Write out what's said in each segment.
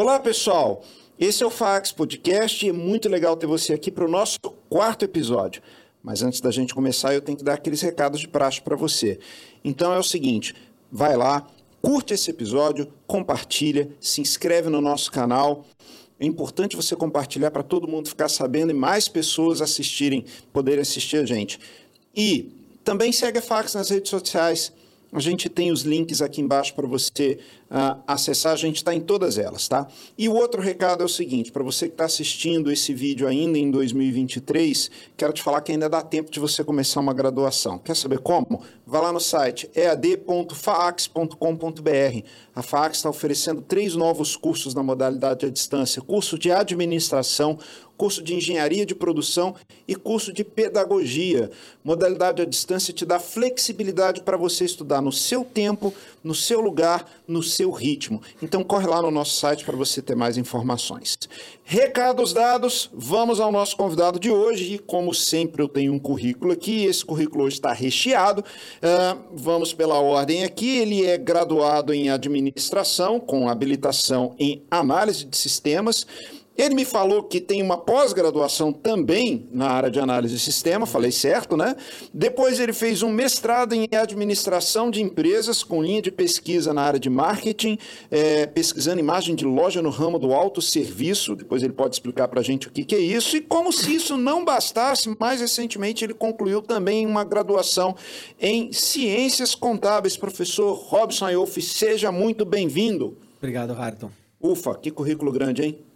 Olá, pessoal. Esse é o Fax Podcast e é muito legal ter você aqui para o nosso quarto episódio. Mas antes da gente começar, eu tenho que dar aqueles recados de praxe para você. Então é o seguinte, vai lá, curte esse episódio, compartilha, se inscreve no nosso canal. É importante você compartilhar para todo mundo ficar sabendo e mais pessoas assistirem, poderem assistir a gente. E também segue a Fax nas redes sociais. A gente tem os links aqui embaixo para você uh, acessar, a gente está em todas elas, tá? E o outro recado é o seguinte: para você que está assistindo esse vídeo ainda em 2023, quero te falar que ainda dá tempo de você começar uma graduação. Quer saber como? Vá lá no site ead.faax.com.br. A FAAX está oferecendo três novos cursos na modalidade à distância: curso de administração, curso de engenharia de produção e curso de pedagogia. Modalidade à distância te dá flexibilidade para você estudar no seu tempo, no seu lugar, no seu ritmo. Então corre lá no nosso site para você ter mais informações. Recados dados, vamos ao nosso convidado de hoje e como sempre eu tenho um currículo aqui, esse currículo hoje está recheado. Uh, vamos pela ordem aqui, ele é graduado em administração com habilitação em análise de sistemas ele me falou que tem uma pós-graduação também na área de análise de sistema, falei certo, né? Depois ele fez um mestrado em administração de empresas com linha de pesquisa na área de marketing, é, pesquisando imagem de loja no ramo do autosserviço. Depois ele pode explicar para a gente o que, que é isso. E como se isso não bastasse, mais recentemente ele concluiu também uma graduação em ciências contábeis. Professor Robson Ayolf, seja muito bem-vindo. Obrigado, Harton. Ufa, que currículo grande, hein?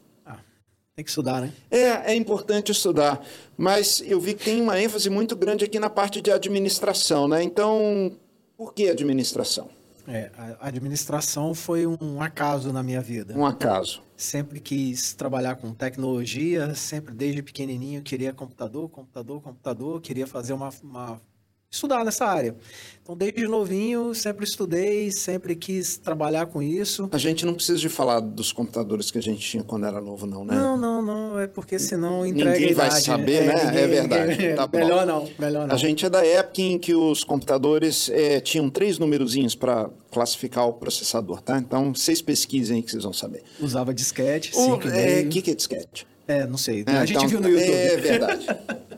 Tem que estudar, né? É, é importante estudar. Mas eu vi que tem uma ênfase muito grande aqui na parte de administração, né? Então, por que administração? É, a administração foi um acaso na minha vida. Um acaso. Sempre quis trabalhar com tecnologia, sempre desde pequenininho queria computador, computador, computador, queria fazer uma, uma estudar nessa área. Então, desde novinho, sempre estudei, sempre quis trabalhar com isso. A gente não precisa de falar dos computadores que a gente tinha quando era novo, não, né? Não, não, não. É porque senão entrega Ninguém vai idade. saber, é, né? Ninguém, é verdade. Tá melhor não, melhor não. A gente é da época em que os computadores é, tinham três numerozinhos para classificar o processador, tá? Então, vocês pesquisem aí que vocês vão saber. Usava disquete, O é, que, que é disquete? É, não sei. É, a gente então, viu no YouTube. É verdade.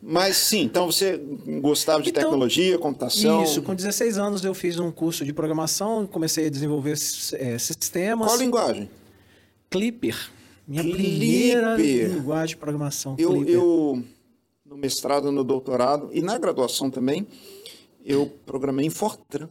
Mas sim, então você gostava de Então, tecnologia, computação. Isso, com 16 anos eu fiz um curso de programação, comecei a desenvolver é, sistemas. Qual linguagem? Clipper. Minha Clipper. primeira linguagem de programação. Eu, Clipper. eu, no mestrado, no doutorado e na graduação também, eu programei em Fortran.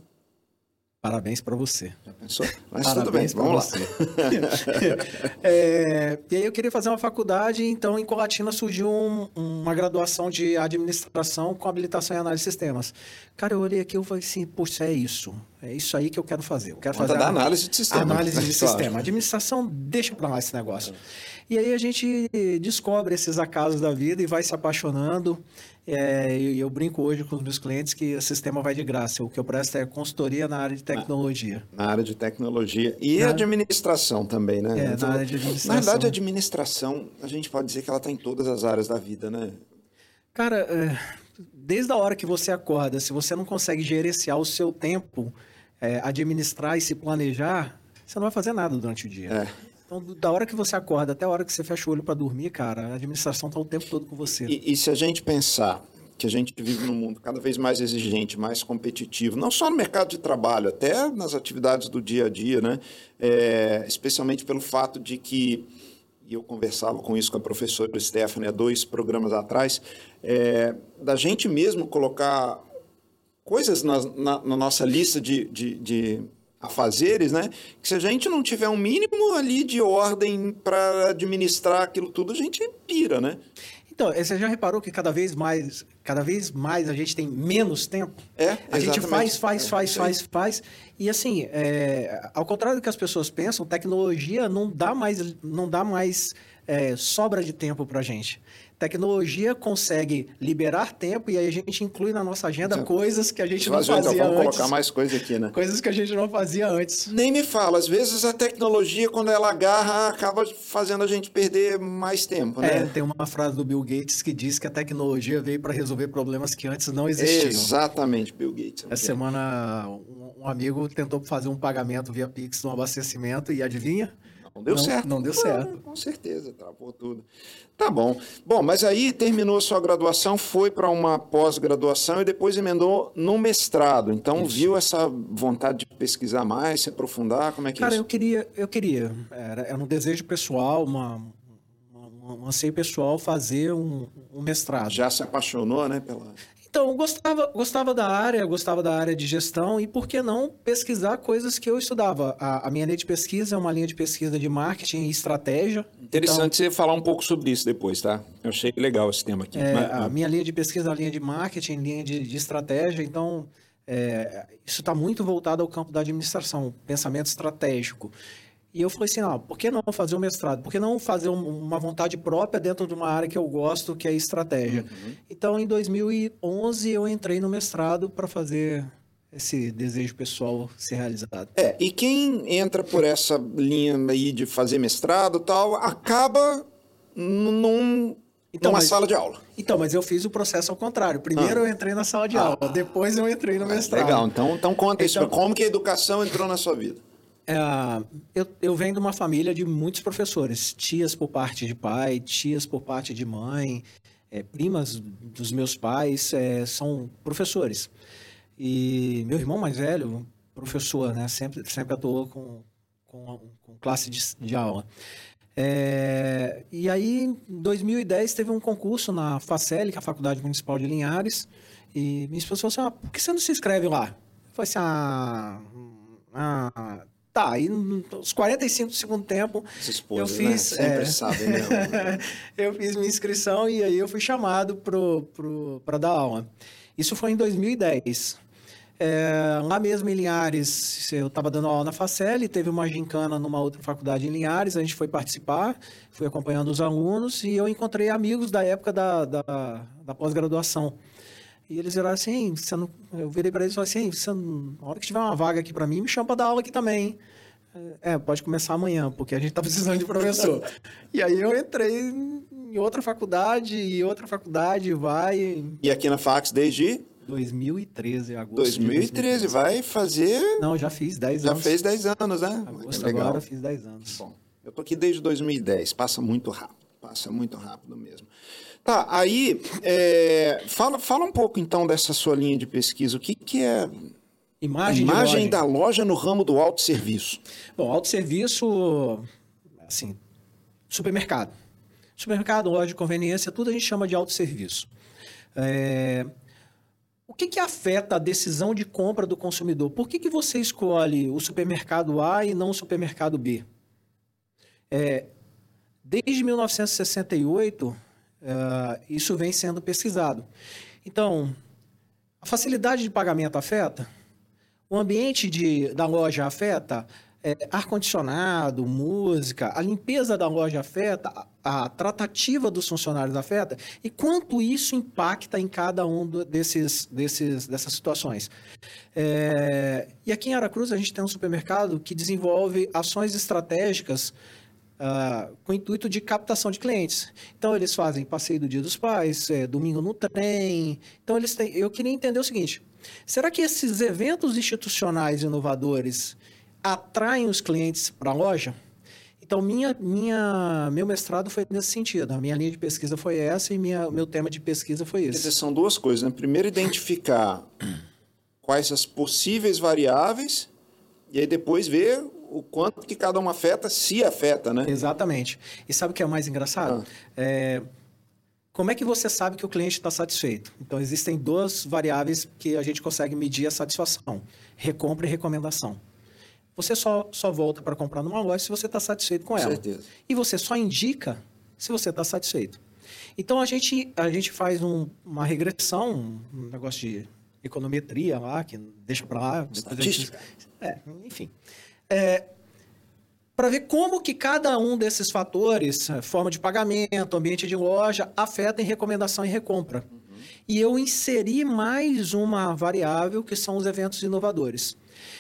Parabéns para você. Já pensou? Mas tudo bem, Parabéns vamos você. lá. É, e aí eu queria fazer uma faculdade, então em Colatina surgiu um- uma graduação de administração com habilitação em análise de sistemas. Cara, eu olhei aqui e falei assim, poxa, é isso. É isso aí que eu quero fazer. Eu quero Conta fazer da a- análise de sistema. Análise de Claro. sistema. Administração, deixa pra lá esse negócio. E aí a gente descobre esses acasos da vida e vai se apaixonando. É, e eu brinco hoje com os meus clientes que o sistema vai de graça. O que eu presto é consultoria na área de tecnologia. Na área de tecnologia e Na- administração também, né? É, na Então, área de administração. Na verdade, a administração, a gente pode dizer que ela está em todas as áreas da vida, né? Cara, é, desde a hora que você acorda, se você não consegue gerenciar o seu tempo, é, administrar e se planejar, você não vai fazer nada durante o dia. É. Então, da hora que você acorda até a hora que você fecha o olho para dormir, cara, a administração está o tempo todo com você. E, e se a gente pensar que a gente vive num mundo cada vez mais exigente, mais competitivo, não só no mercado de trabalho, até nas atividades do dia a dia, né? É, especialmente pelo fato de que, e eu conversava com isso com a professora Stephanie há dois programas atrás, é, da gente mesmo colocar coisas na, na- na nossa lista de, de, de afazeres, né? Que se a gente não tiver um mínimo ali de ordem para administrar aquilo tudo, a gente pira, né? Então, eh, você já reparou que cada vez mais, cada vez mais a gente tem menos tempo? É, A gente exatamente. faz, faz, É, faz, faz, faz. E assim, é, ao contrário do que as pessoas pensam, tecnologia não dá mais, não dá mais é, sobra de tempo para gente. Tecnologia consegue liberar tempo e aí a gente inclui na nossa agenda Então, coisas que a gente não então, fazia vamos antes. colocar mais coisa aqui, né? Coisas que a gente não fazia antes. Nem me fala, às vezes a tecnologia, quando ela agarra, acaba fazendo a gente perder mais tempo, É, né? tem uma frase do Bill Gates que diz que a tecnologia veio para resolver problemas que antes não existiam. Exatamente, Bill Gates. Essa semana, um amigo tentou fazer um pagamento via Pix no abastecimento e adivinha? Não deu não, certo. Não deu certo. com certeza, travou tudo. Tá bom. Bom, mas aí terminou a sua graduação, foi para uma pós-graduação e depois emendou no mestrado. Então isso. viu essa vontade de pesquisar mais, se aprofundar, como é que Cara, é eu queria, eu queria. Era, era um desejo pessoal, uma, uma, um anseio pessoal fazer um, um mestrado. Já se apaixonou, né, pela então, gostava, gostava da área, gostava da área de gestão e por que não pesquisar coisas que eu estudava? A, a minha linha de pesquisa é uma linha de pesquisa de marketing e estratégia. Interessante então, você falar um pouco sobre isso depois, tá? Eu achei legal esse tema aqui. É, Mas, a minha linha de pesquisa é a linha de marketing, linha de, de estratégia, então é, isso está muito voltado ao campo da administração, pensamento estratégico. E eu falei assim, ah, por que não fazer um mestrado? Por que não fazer um, uma vontade própria dentro de uma área que eu gosto, que é estratégia? Uhum. Então, em 2011, eu entrei no mestrado para fazer esse desejo pessoal ser realizado. É, e quem entra por essa linha aí de fazer mestrado tal, acaba num, então, numa mas, sala de aula. Então, mas eu fiz o processo ao contrário. Primeiro ah. eu entrei na sala de ah. aula, depois eu entrei no mestrado. Legal, então, então conta então, isso. Como que a educação entrou na sua vida? É, eu, eu venho de uma família de muitos professores, tias por parte de pai, tias por parte de mãe, é, primas dos meus pais é, são professores. E meu irmão mais velho, professor, né, sempre, sempre atuou com, com, com classe de, de aula. É, e aí, em 2010, teve um concurso na FACEL, que é a Faculdade Municipal de Linhares, e minha esposa falou assim, ah, por que você não se inscreve lá? Eu falei assim, ah, ah Tá, e nos 45 do segundo tempo, eu né? fiz. Sempre é, sabe, né? eu fiz minha inscrição e aí eu fui chamado para pro, dar aula. Isso foi em 2010. É, lá mesmo em Linhares, eu estava dando aula na Facel, teve uma gincana numa outra faculdade em Linhares, a gente foi participar, fui acompanhando os alunos e eu encontrei amigos da época da, da, da pós-graduação. E eles viraram assim, você não... eu virei para eles e falei assim, você não... na hora que tiver uma vaga aqui para mim, me chama para dar aula aqui também. É, pode começar amanhã, porque a gente está precisando de professor. e aí eu entrei em outra faculdade, e outra faculdade, vai... E aqui na Fax desde... 2013, agosto. 2013, vai fazer... Não, já fiz 10 anos. Já fez 10 anos, né? Agosto Legal. agora fiz 10 anos. Bom, eu tô aqui desde 2010, passa muito rápido, passa muito rápido mesmo. Tá, aí é, fala, fala um pouco então dessa sua linha de pesquisa. O que, que é imagem, imagem da loja no ramo do autosserviço? Bom, autosserviço, assim, supermercado. Supermercado, loja de conveniência, tudo a gente chama de autosserviço. É, o que, que afeta a decisão de compra do consumidor? Por que, que você escolhe o supermercado A e não o supermercado B? É, desde 1968 Uh, isso vem sendo pesquisado. Então, a facilidade de pagamento afeta, o ambiente de, da loja afeta, é, ar-condicionado, música, a limpeza da loja afeta, a, a, tratativa dos funcionários afeta, e quanto isso impacta em cada um desses, desses, dessas situações. É, e aqui em Aracruz a gente tem um supermercado que desenvolve ações estratégicas Uh, com o intuito de captação de clientes. Então, eles fazem passeio do Dia dos Pais, é, domingo no trem. Então, eles têm... eu queria entender o seguinte: será que esses eventos institucionais inovadores atraem os clientes para a loja? Então, minha, minha, meu mestrado foi nesse sentido. A minha linha de pesquisa foi essa e minha, meu tema de pesquisa foi esse. Dizer, são duas coisas. Né? Primeiro, identificar quais as possíveis variáveis e aí depois ver o quanto que cada uma afeta, se afeta, né? Exatamente. E sabe o que é mais engraçado? Ah. É, como é que você sabe que o cliente está satisfeito? Então, existem duas variáveis que a gente consegue medir a satisfação: recompra e recomendação. Você só, só volta para comprar numa loja se você está satisfeito com ela. Certeza. E você só indica se você está satisfeito. Então, a gente, a gente faz um, uma regressão, um negócio de econometria lá, que deixa para lá. Estatística. É, enfim é, para ver como que cada um desses fatores, é, forma de pagamento, ambiente de loja, afeta em recomendação e recompra. Uhum. E eu inseri mais uma variável que são os eventos inovadores.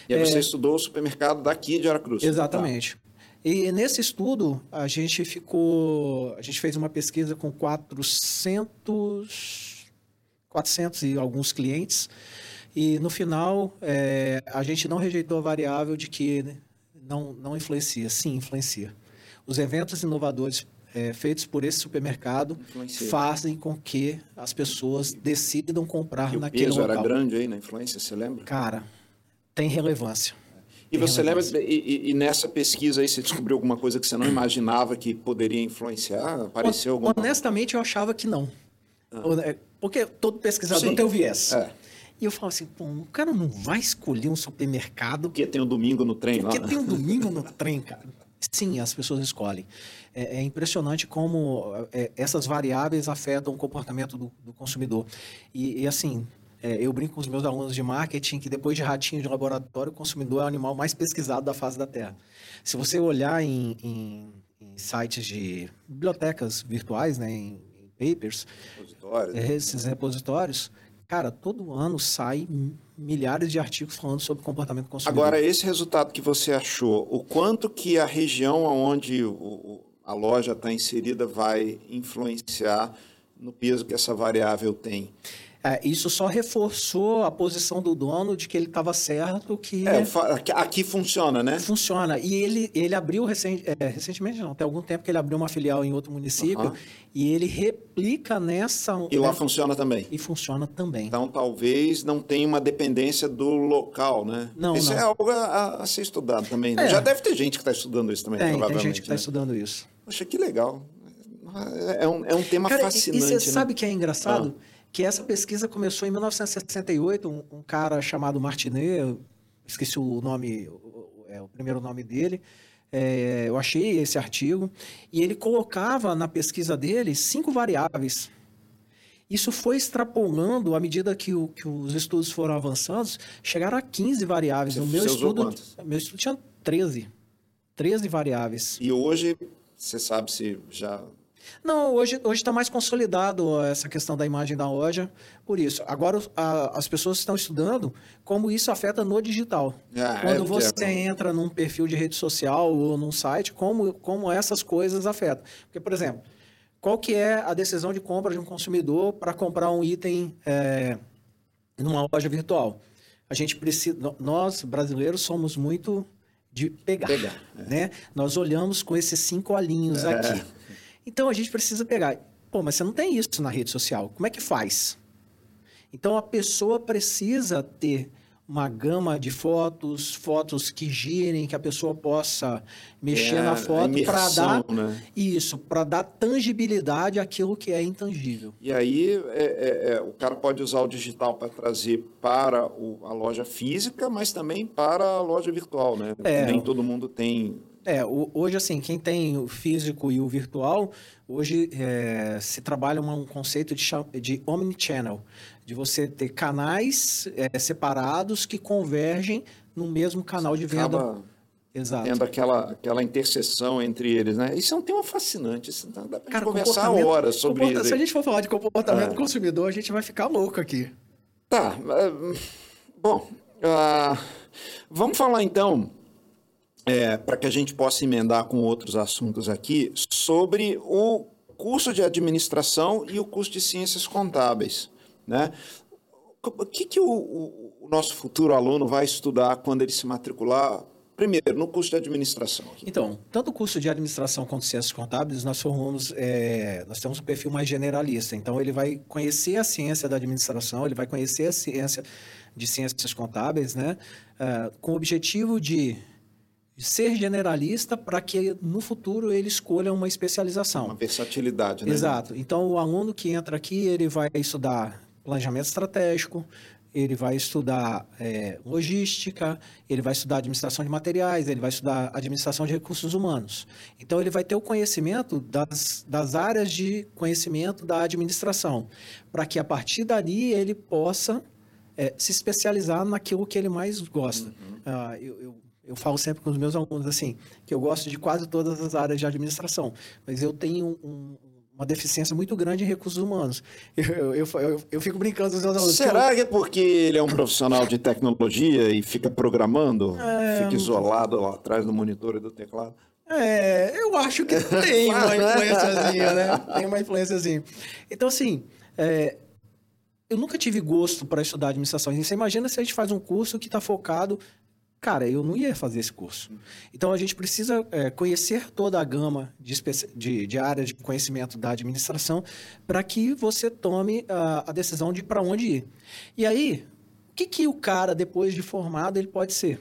E aí você é, estudou o supermercado daqui de Aracruz. Exatamente. Tá. E nesse estudo, a gente ficou. A gente fez uma pesquisa com 400, 400 e alguns clientes. E no final, é, a gente não rejeitou a variável de que não, não influencia. Sim, influencia. os eventos inovadores é, feitos por esse supermercado Influencia. fazem com que as pessoas decidam comprar E o naquele peso local. era grande aí na influência, você lembra? Cara, tem relevância. E Tem você lembra, relevância. e, e- e nessa pesquisa aí você descobriu alguma coisa que você não imaginava que poderia influenciar? Apareceu alguma Honestamente, eu achava que não. É, Porque todo pesquisador Sim. tem o viés. É. E eu falo assim, pô, o cara não vai escolher um supermercado Porque tem o domingo no trem lá. porque né? tem um domingo no trem, cara. Sim, as pessoas escolhem. É, é impressionante como é, essas variáveis afetam o comportamento do, do consumidor. E, e, assim, é, eu brinco com os meus alunos de marketing que depois de ratinho de laboratório, o consumidor é o animal mais pesquisado da face da Terra. Se você olhar em, em- em sites de bibliotecas virtuais, né, em, em papers, Repositório. é, esses repositórios, cara, todo ano sai milhares de artigos falando sobre comportamento do consumidor. Agora, esse resultado que você achou, o quanto que a região onde o- a loja está inserida vai influenciar no peso que essa variável tem? É, isso só reforçou a posição do dono de que ele estava certo, que É, aqui- funciona, né? funciona. E ele, ele abriu é, recentemente, não, tem algum tempo que ele abriu uma filial em outro município Aham. e ele replica nessa. E lá né, funciona também. e funciona também. Então, talvez não tenha uma dependência do local, né? Não, isso não. é algo a, a ser estudado também. né? É. Já deve ter gente que está estudando isso também, tem, tem provavelmente. gente que está né? estudando isso. Poxa, que legal. É um, é um tema Cara, fascinante. e você né? sabe que é engraçado? Que essa pesquisa começou em 1968, um, um cara chamado Martinet, esqueci o nome, o, é, o primeiro nome dele, é, eu achei esse artigo, e ele colocava na pesquisa dele cinco variáveis. Isso foi extrapolando à medida que, o- que os estudos foram avançando, chegaram a 15 variáveis. Você- o meu estudo, meu estudo tinha 13. 13 variáveis. E hoje, você sabe se já. Não, hoje está mais consolidado essa questão da imagem da loja, por isso. Agora a- as pessoas estão estudando como isso afeta no digital. Ah, é, Quando porque você é- entra num perfil de rede social ou num site, como, como essas coisas afetam. Porque, por exemplo, qual que é a decisão de compra de um consumidor para comprar um item é, numa loja virtual? A gente precisa, nós brasileiros somos muito de pegar, Pegar, né? Nós olhamos com esses cinco olhinhos É. aqui. Então a gente precisa pegar. Pô, mas você não tem isso na rede social. Como é que faz? Então a pessoa precisa ter uma gama de fotos, fotos que girem, que a pessoa possa mexer É, na foto para dar né? isso, para dar tangibilidade àquilo que é intangível. E aí, é, é, é, o cara pode usar o digital para trazer para o- a loja física, mas também para a loja virtual, né? É. Nem todo mundo tem. É, hoje assim, quem tem o físico e o virtual, hoje é, se trabalha um conceito de, de omnichannel, de você ter canais é, separados que convergem no mesmo canal de venda. Acaba Exato. tendo aquela, aquela interseção entre eles, né? Isso é um tema fascinante. Isso dá pra Cara, conversar horas sobre isso. Se a gente for falar de comportamento É. do consumidor, a gente vai ficar louco aqui. Tá. é, Bom, ah, vamos falar então, para que a gente possa emendar com outros assuntos aqui, sobre o curso de administração e o curso de ciências contábeis. Né? O que, que o, o- nosso futuro aluno vai estudar quando ele se matricular? Primeiro, no curso de administração. Então, tanto o curso de administração quanto ciências contábeis, nós formamos, é, nós temos um perfil mais generalista. Então, ele vai conhecer a ciência da administração, ele vai conhecer a ciência de ciências contábeis, né? ah, com o objetivo de ser generalista para que no futuro ele escolha uma especialização. Uma versatilidade, né? Exato. Então, o aluno que entra aqui, ele vai estudar planejamento estratégico, ele vai estudar é, logística, ele vai estudar administração de materiais, ele vai estudar administração de recursos humanos. Então, ele vai ter o conhecimento das, das áreas de conhecimento da administração, para que a partir dali ele possa é, se especializar naquilo que ele mais gosta. Ah, eu, eu, eu falo sempre com os meus alunos assim, que eu gosto de quase todas as áreas de administração, mas eu tenho um- uma deficiência muito grande em recursos humanos. Eu, eu, eu, eu fico brincando com os meus alunos. que eu- Será que é porque ele é um profissional de tecnologia e fica programando, É, fica isolado lá atrás do monitor e do teclado? É, eu acho que tem uma influenciazinha, né? Tem uma influenciazinha. Então, assim, é, eu nunca tive gosto para estudar administração. Você imagina se a gente faz um curso que está focado cara, eu não ia fazer esse curso. Então a gente precisa é, conhecer toda a gama de, de, de áreas de conhecimento da administração para que você tome a, a decisão de para onde ir. E aí, o que, que o cara, depois de formado, ele pode ser?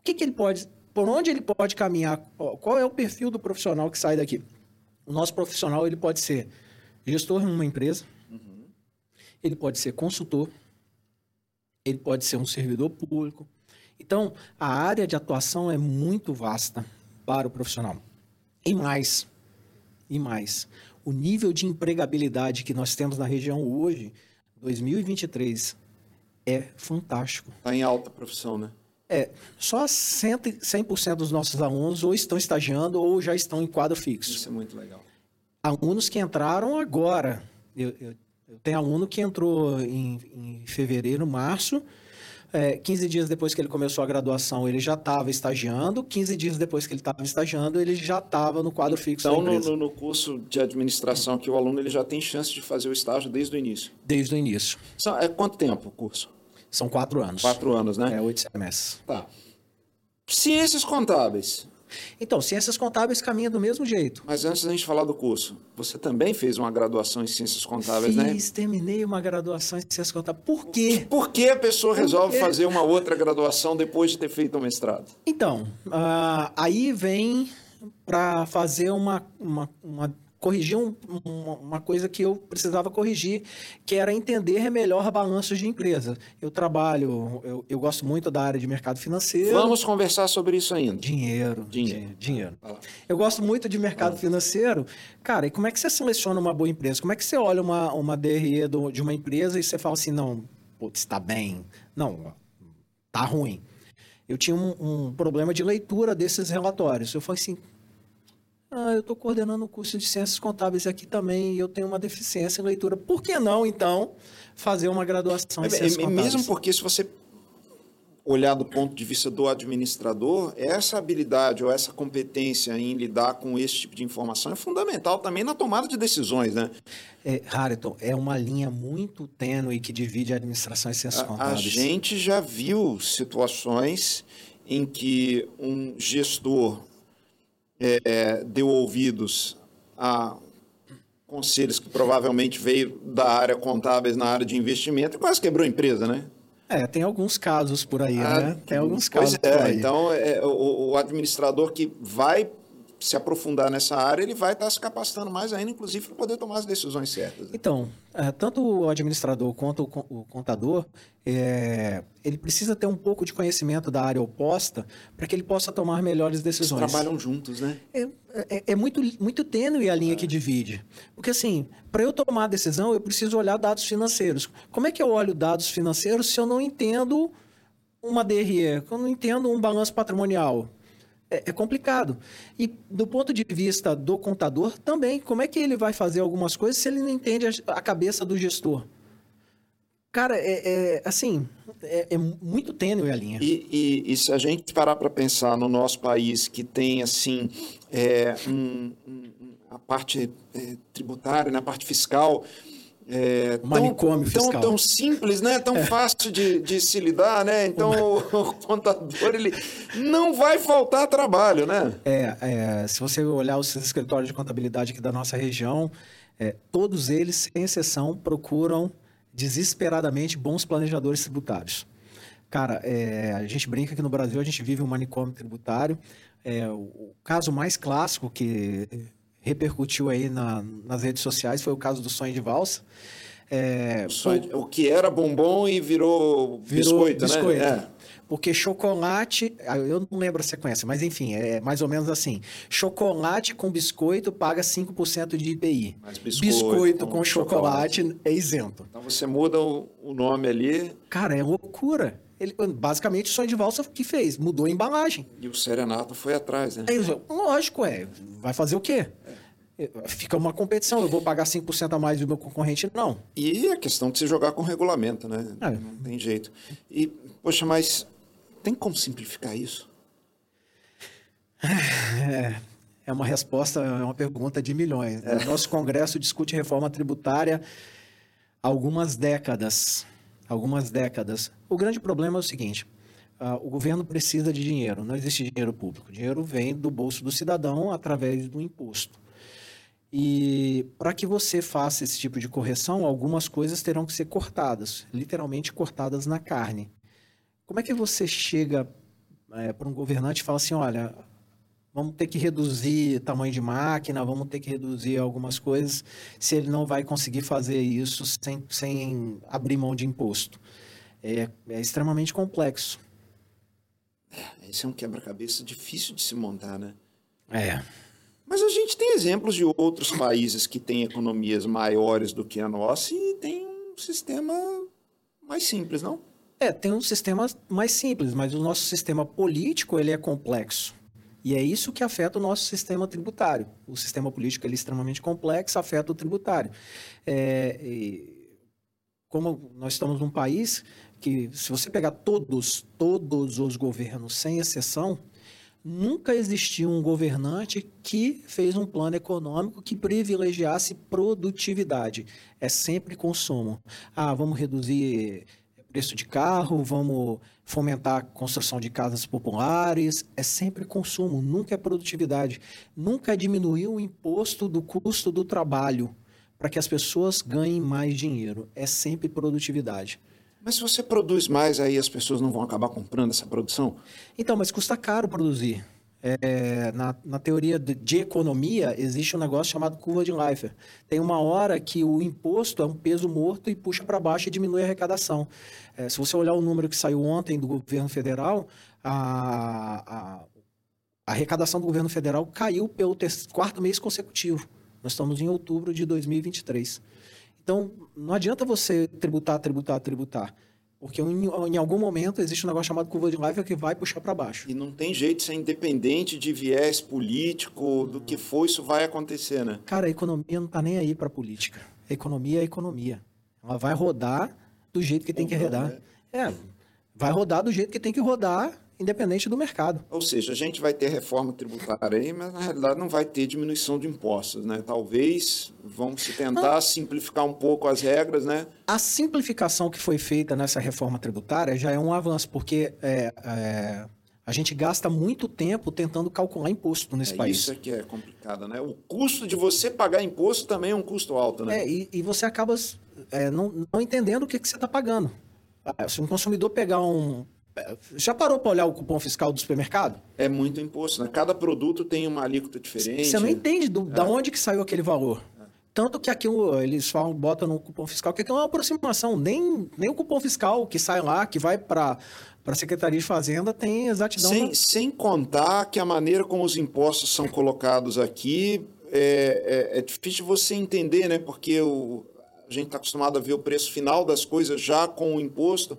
O que, que ele pode. Por onde ele pode caminhar? Qual é o perfil do profissional que sai daqui? O nosso profissional ele pode ser gestor em uma empresa, uhum. ele pode ser consultor, ele pode ser um servidor público, então, a área de atuação é muito vasta para o profissional. E mais, e mais, o nível de empregabilidade que nós temos na região hoje, 2023, é fantástico. Está em alta profissão, né? É, só 100%, 100 dos nossos alunos ou estão estagiando ou já estão em quadro fixo. Isso é muito legal. Alunos que entraram agora. Eu, eu, eu tenho aluno que entrou em, em fevereiro, março, é, 15 dias depois que ele começou a graduação, ele já estava estagiando. 15 dias depois que ele estava estagiando, ele já estava no quadro fixo então, no, no, curso de administração que o aluno ele já tem chance de fazer o estágio desde o início? Desde o início. São, é quanto tempo o curso? São quatro anos. Quatro anos, né? É, oito semestres. Tá. Ciências contábeis. Então, ciências contábeis caminha do mesmo jeito. Mas antes da gente falar do curso, você também fez uma graduação em ciências contábeis, Fiz, né? Fiz, terminei uma graduação em ciências contábeis. Por quê? Por que a pessoa resolve fazer uma outra graduação depois de ter feito o mestrado? Então, uh, aí vem para fazer uma, uma, uma corrigir um, uma coisa que eu precisava corrigir, que era entender melhor balanços de empresa. Eu trabalho, eu, eu gosto muito da área de mercado financeiro. Vamos conversar sobre isso ainda. Dinheiro. Dinheiro. dinheiro. Eu gosto muito de mercado ah. financeiro. Cara, e como é que você seleciona uma boa empresa? Como é que você olha uma, uma DRE do, de uma empresa e você fala assim, não, putz, está bem. Não, tá ruim. Eu tinha um, um problema de leitura desses relatórios. Eu falei assim, ah, eu estou coordenando o curso de Ciências Contábeis aqui também e eu tenho uma deficiência em leitura. Por que não, então, fazer uma graduação em é, Ciências Contábeis? Mesmo porque se você olhar do ponto de vista do administrador, essa habilidade ou essa competência em lidar com esse tipo de informação é fundamental também na tomada de decisões, né? É, Harrington, é uma linha muito tênue que divide a administração e ciências a, contábeis. A gente já viu situações em que um gestor é, é, deu ouvidos a conselhos que provavelmente veio da área contábeis na área de investimento e quase quebrou a empresa, né? É, tem alguns casos por aí, ah, né? Tem alguns casos pois é, por aí. Então, é, o, o administrador que vai se aprofundar nessa área, ele vai estar se capacitando mais ainda, inclusive, para poder tomar as decisões certas. Então, é, tanto o administrador quanto o contador, é, ele precisa ter um pouco de conhecimento da área oposta para que ele possa tomar melhores decisões. Eles trabalham juntos, né? É, é, é muito, muito tênue a linha que divide. Porque, assim, para eu tomar a decisão, eu preciso olhar dados financeiros. Como é que eu olho dados financeiros se eu não entendo uma DRE, eu não entendo um balanço patrimonial? É, é, complicado. E do ponto de vista do contador, também, como é que ele vai fazer algumas coisas se ele não entende a, cabeça do gestor? Cara, é, é assim, é, é, muito tênue a linha. E, e, e se a gente parar para pensar no nosso país, que tem, assim, é, um, um, a parte é, tributária, na né, parte fiscal, é, manicômio tão, fiscal. Tão, tão simples, né? Tão é. fácil de, de se lidar, né? Então o, o, contador ele não vai faltar trabalho, né? É, é, se você olhar os escritórios de contabilidade aqui da nossa região, é, todos eles, sem exceção, procuram desesperadamente bons planejadores tributários. Cara, é, a gente brinca que no Brasil a gente vive um manicômio tributário. É, o caso mais clássico que repercutiu aí na, nas redes sociais foi o caso do sonho de valsa. É, o, o, que era bombom e virou, virou biscoito, né? biscoito. né? É. Porque chocolate, ah, eu não lembro a sequência, mas enfim, é mais ou menos assim. Chocolate com biscoito paga 5% de IPI. Mas biscoito, biscoito com, com chocolate, chocolate, é isento. Então você muda o, o nome ali. Cara, é loucura. Ele, basicamente, o sonho de valsa que fez, mudou a embalagem. E o Serenato foi atrás, né? Lógico, é. Vai fazer o quê? É. Fica uma competição, eu vou pagar 5% a mais do meu concorrente? Não. E a questão de se jogar com regulamento, né? É. Não tem jeito. E, poxa, mas tem como simplificar isso? É, é uma resposta, é uma pergunta de milhões. Né? Nosso Congresso discute reforma tributária há algumas décadas algumas décadas. O grande problema é o seguinte: uh, o governo precisa de dinheiro, não existe dinheiro público. O dinheiro vem do bolso do cidadão através do imposto. E para que você faça esse tipo de correção, algumas coisas terão que ser cortadas, literalmente cortadas na carne. Como é que você chega é, para um governante e fala assim: olha, vamos ter que reduzir tamanho de máquina, vamos ter que reduzir algumas coisas, se ele não vai conseguir fazer isso sem, sem abrir mão de imposto? É, é extremamente complexo. É, esse é um quebra-cabeça difícil de se montar, né? É. Mas a gente tem exemplos de outros países que têm economias maiores do que a nossa e tem um sistema mais simples, não? É, tem um sistema mais simples, mas o nosso sistema político ele é complexo. E é isso que afeta o nosso sistema tributário. O sistema político ele é extremamente complexo, afeta o tributário. É, como nós estamos num país que, se você pegar todos, todos os governos, sem exceção, nunca existiu um governante que fez um plano econômico que privilegiasse produtividade. É sempre consumo. Ah, vamos reduzir preço de carro, vamos fomentar a construção de casas populares. É sempre consumo, nunca é produtividade. Nunca diminuir o imposto do custo do trabalho para que as pessoas ganhem mais dinheiro. É sempre produtividade. Mas se você produz mais, aí as pessoas não vão acabar comprando essa produção? Então, mas custa caro produzir. É, na, na, teoria de, de, economia, existe um negócio chamado curva de Leifert. Tem uma hora que o imposto é um peso morto e puxa para baixo e diminui a arrecadação. É, se você olhar o número que saiu ontem do governo federal, a, a, a arrecadação do governo federal caiu pelo quarto mês consecutivo. Nós estamos em outubro de 2023. Então, não adianta você tributar, tributar, tributar. Porque em, em, algum momento existe um negócio chamado curva de Leifert que vai puxar para baixo. E não tem jeito de ser independente de viés político, do que for, isso vai acontecer, né? Cara, a economia não está nem aí para política. A economia é a economia. Ela vai rodar do jeito que tem que rodar. Né? É, vai rodar do jeito que tem que rodar independente do mercado. Ou seja, a gente vai ter reforma tributária aí, mas na realidade não vai ter diminuição de impostos, né? Talvez vamos se tentar não. simplificar um pouco as regras, né? A simplificação que foi feita nessa reforma tributária já é um avanço, porque é, é, a gente gasta muito tempo tentando calcular imposto nesse é país. Isso é que é complicado, né? O custo de você pagar imposto também é um custo alto, né? É, e, e você acaba é, não, não entendendo o que, que você está pagando. Ah, se um consumidor pegar um já parou para olhar o cupom fiscal do supermercado? É muito imposto, né? Cada produto tem uma alíquota diferente. Você não entende do, é. da onde que saiu aquele valor. Tanto que aqui eles falam, botam no cupom fiscal, que aqui é uma aproximação. Nem, nem o cupom fiscal que sai lá, que vai para para a Secretaria de Fazenda tem exatidão. Sem, sem contar que a maneira como os impostos são colocados aqui é, é, é difícil você entender, né? Porque o, a gente está acostumado a ver o preço final das coisas já com o imposto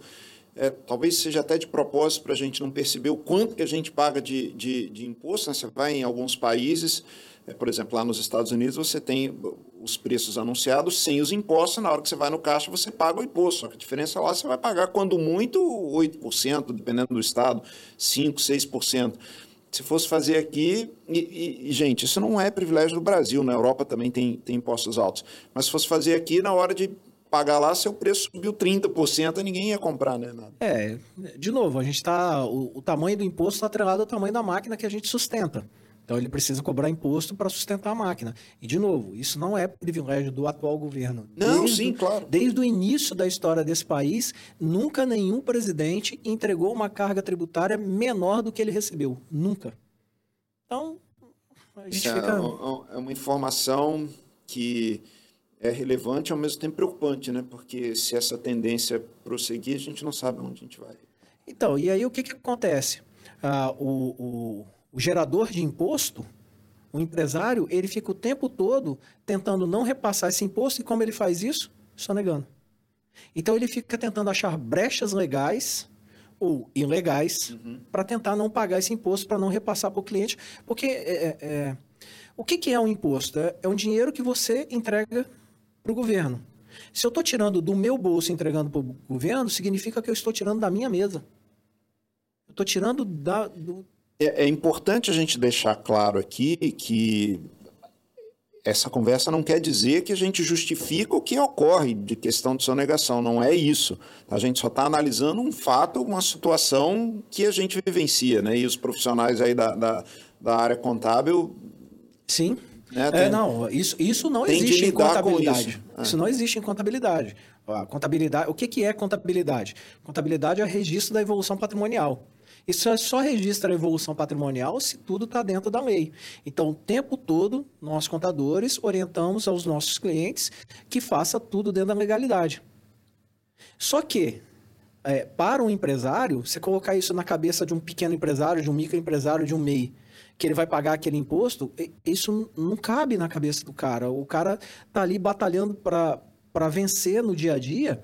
é, talvez seja até de propósito para a gente não perceber o quanto que a gente paga de, de, de imposto. Né? Você vai em alguns países, é, por exemplo, lá nos Estados Unidos, você tem os preços anunciados sem os impostos. Na hora que você vai no caixa, você paga o imposto. Só que a diferença lá você vai pagar, quando muito, 8%, dependendo do estado, 5%, 6%. Se fosse fazer aqui, e, e, gente, isso não é privilégio do Brasil, na Europa também tem, tem impostos altos, mas se fosse fazer aqui, na hora de pagar lá, seu preço subiu 30%, ninguém ia comprar, né? Nada. É, de novo, a gente está. O, o, tamanho do imposto está atrelado ao tamanho da máquina que a gente sustenta. Então ele precisa cobrar imposto para sustentar a máquina. E, de novo, isso não é privilégio do atual governo. Não, desde, sim, claro. Desde o início da história desse país, nunca nenhum presidente entregou uma carga tributária menor do que ele recebeu. Nunca. Então, a gente é, fica. É uma informação que é relevante e ao mesmo tempo preocupante, né? Porque se essa tendência prosseguir, a gente não sabe onde a gente vai. Então, e aí o que, que acontece? Ah, o, o, o gerador de imposto, o empresário, ele fica o tempo todo tentando não repassar esse imposto e como ele faz isso? Sonegando. Então ele fica tentando achar brechas legais ou ilegais uhum. para tentar não pagar esse imposto, para não repassar para o cliente. Porque é, é, é, o que, que é um imposto? É, é um dinheiro que você entrega para o governo. Se eu estou tirando do meu bolso e entregando para o governo, significa que eu estou tirando da minha mesa. Eu estou tirando da. Do... É, é importante a gente deixar claro aqui que essa conversa não quer dizer que a gente justifica o que ocorre de questão de sonegação, não é isso. A gente só está analisando um fato, uma situação que a gente vivencia, né? E os profissionais aí da, da, da área contábil. Sim. Né, tem, é, não, isso, isso não existe em contabilidade. Isso. É. isso não existe em contabilidade. A contabilidade, o que, que é contabilidade? Contabilidade é registro da evolução patrimonial. Isso é só registra a evolução patrimonial se tudo está dentro da lei. Então, o tempo todo, nós contadores orientamos aos nossos clientes que faça tudo dentro da legalidade. Só que, é, para um empresário, você colocar isso na cabeça de um pequeno empresário, de um microempresário, de um MEI, que ele vai pagar aquele imposto, isso não cabe na cabeça do cara. O cara está ali batalhando para vencer no dia a dia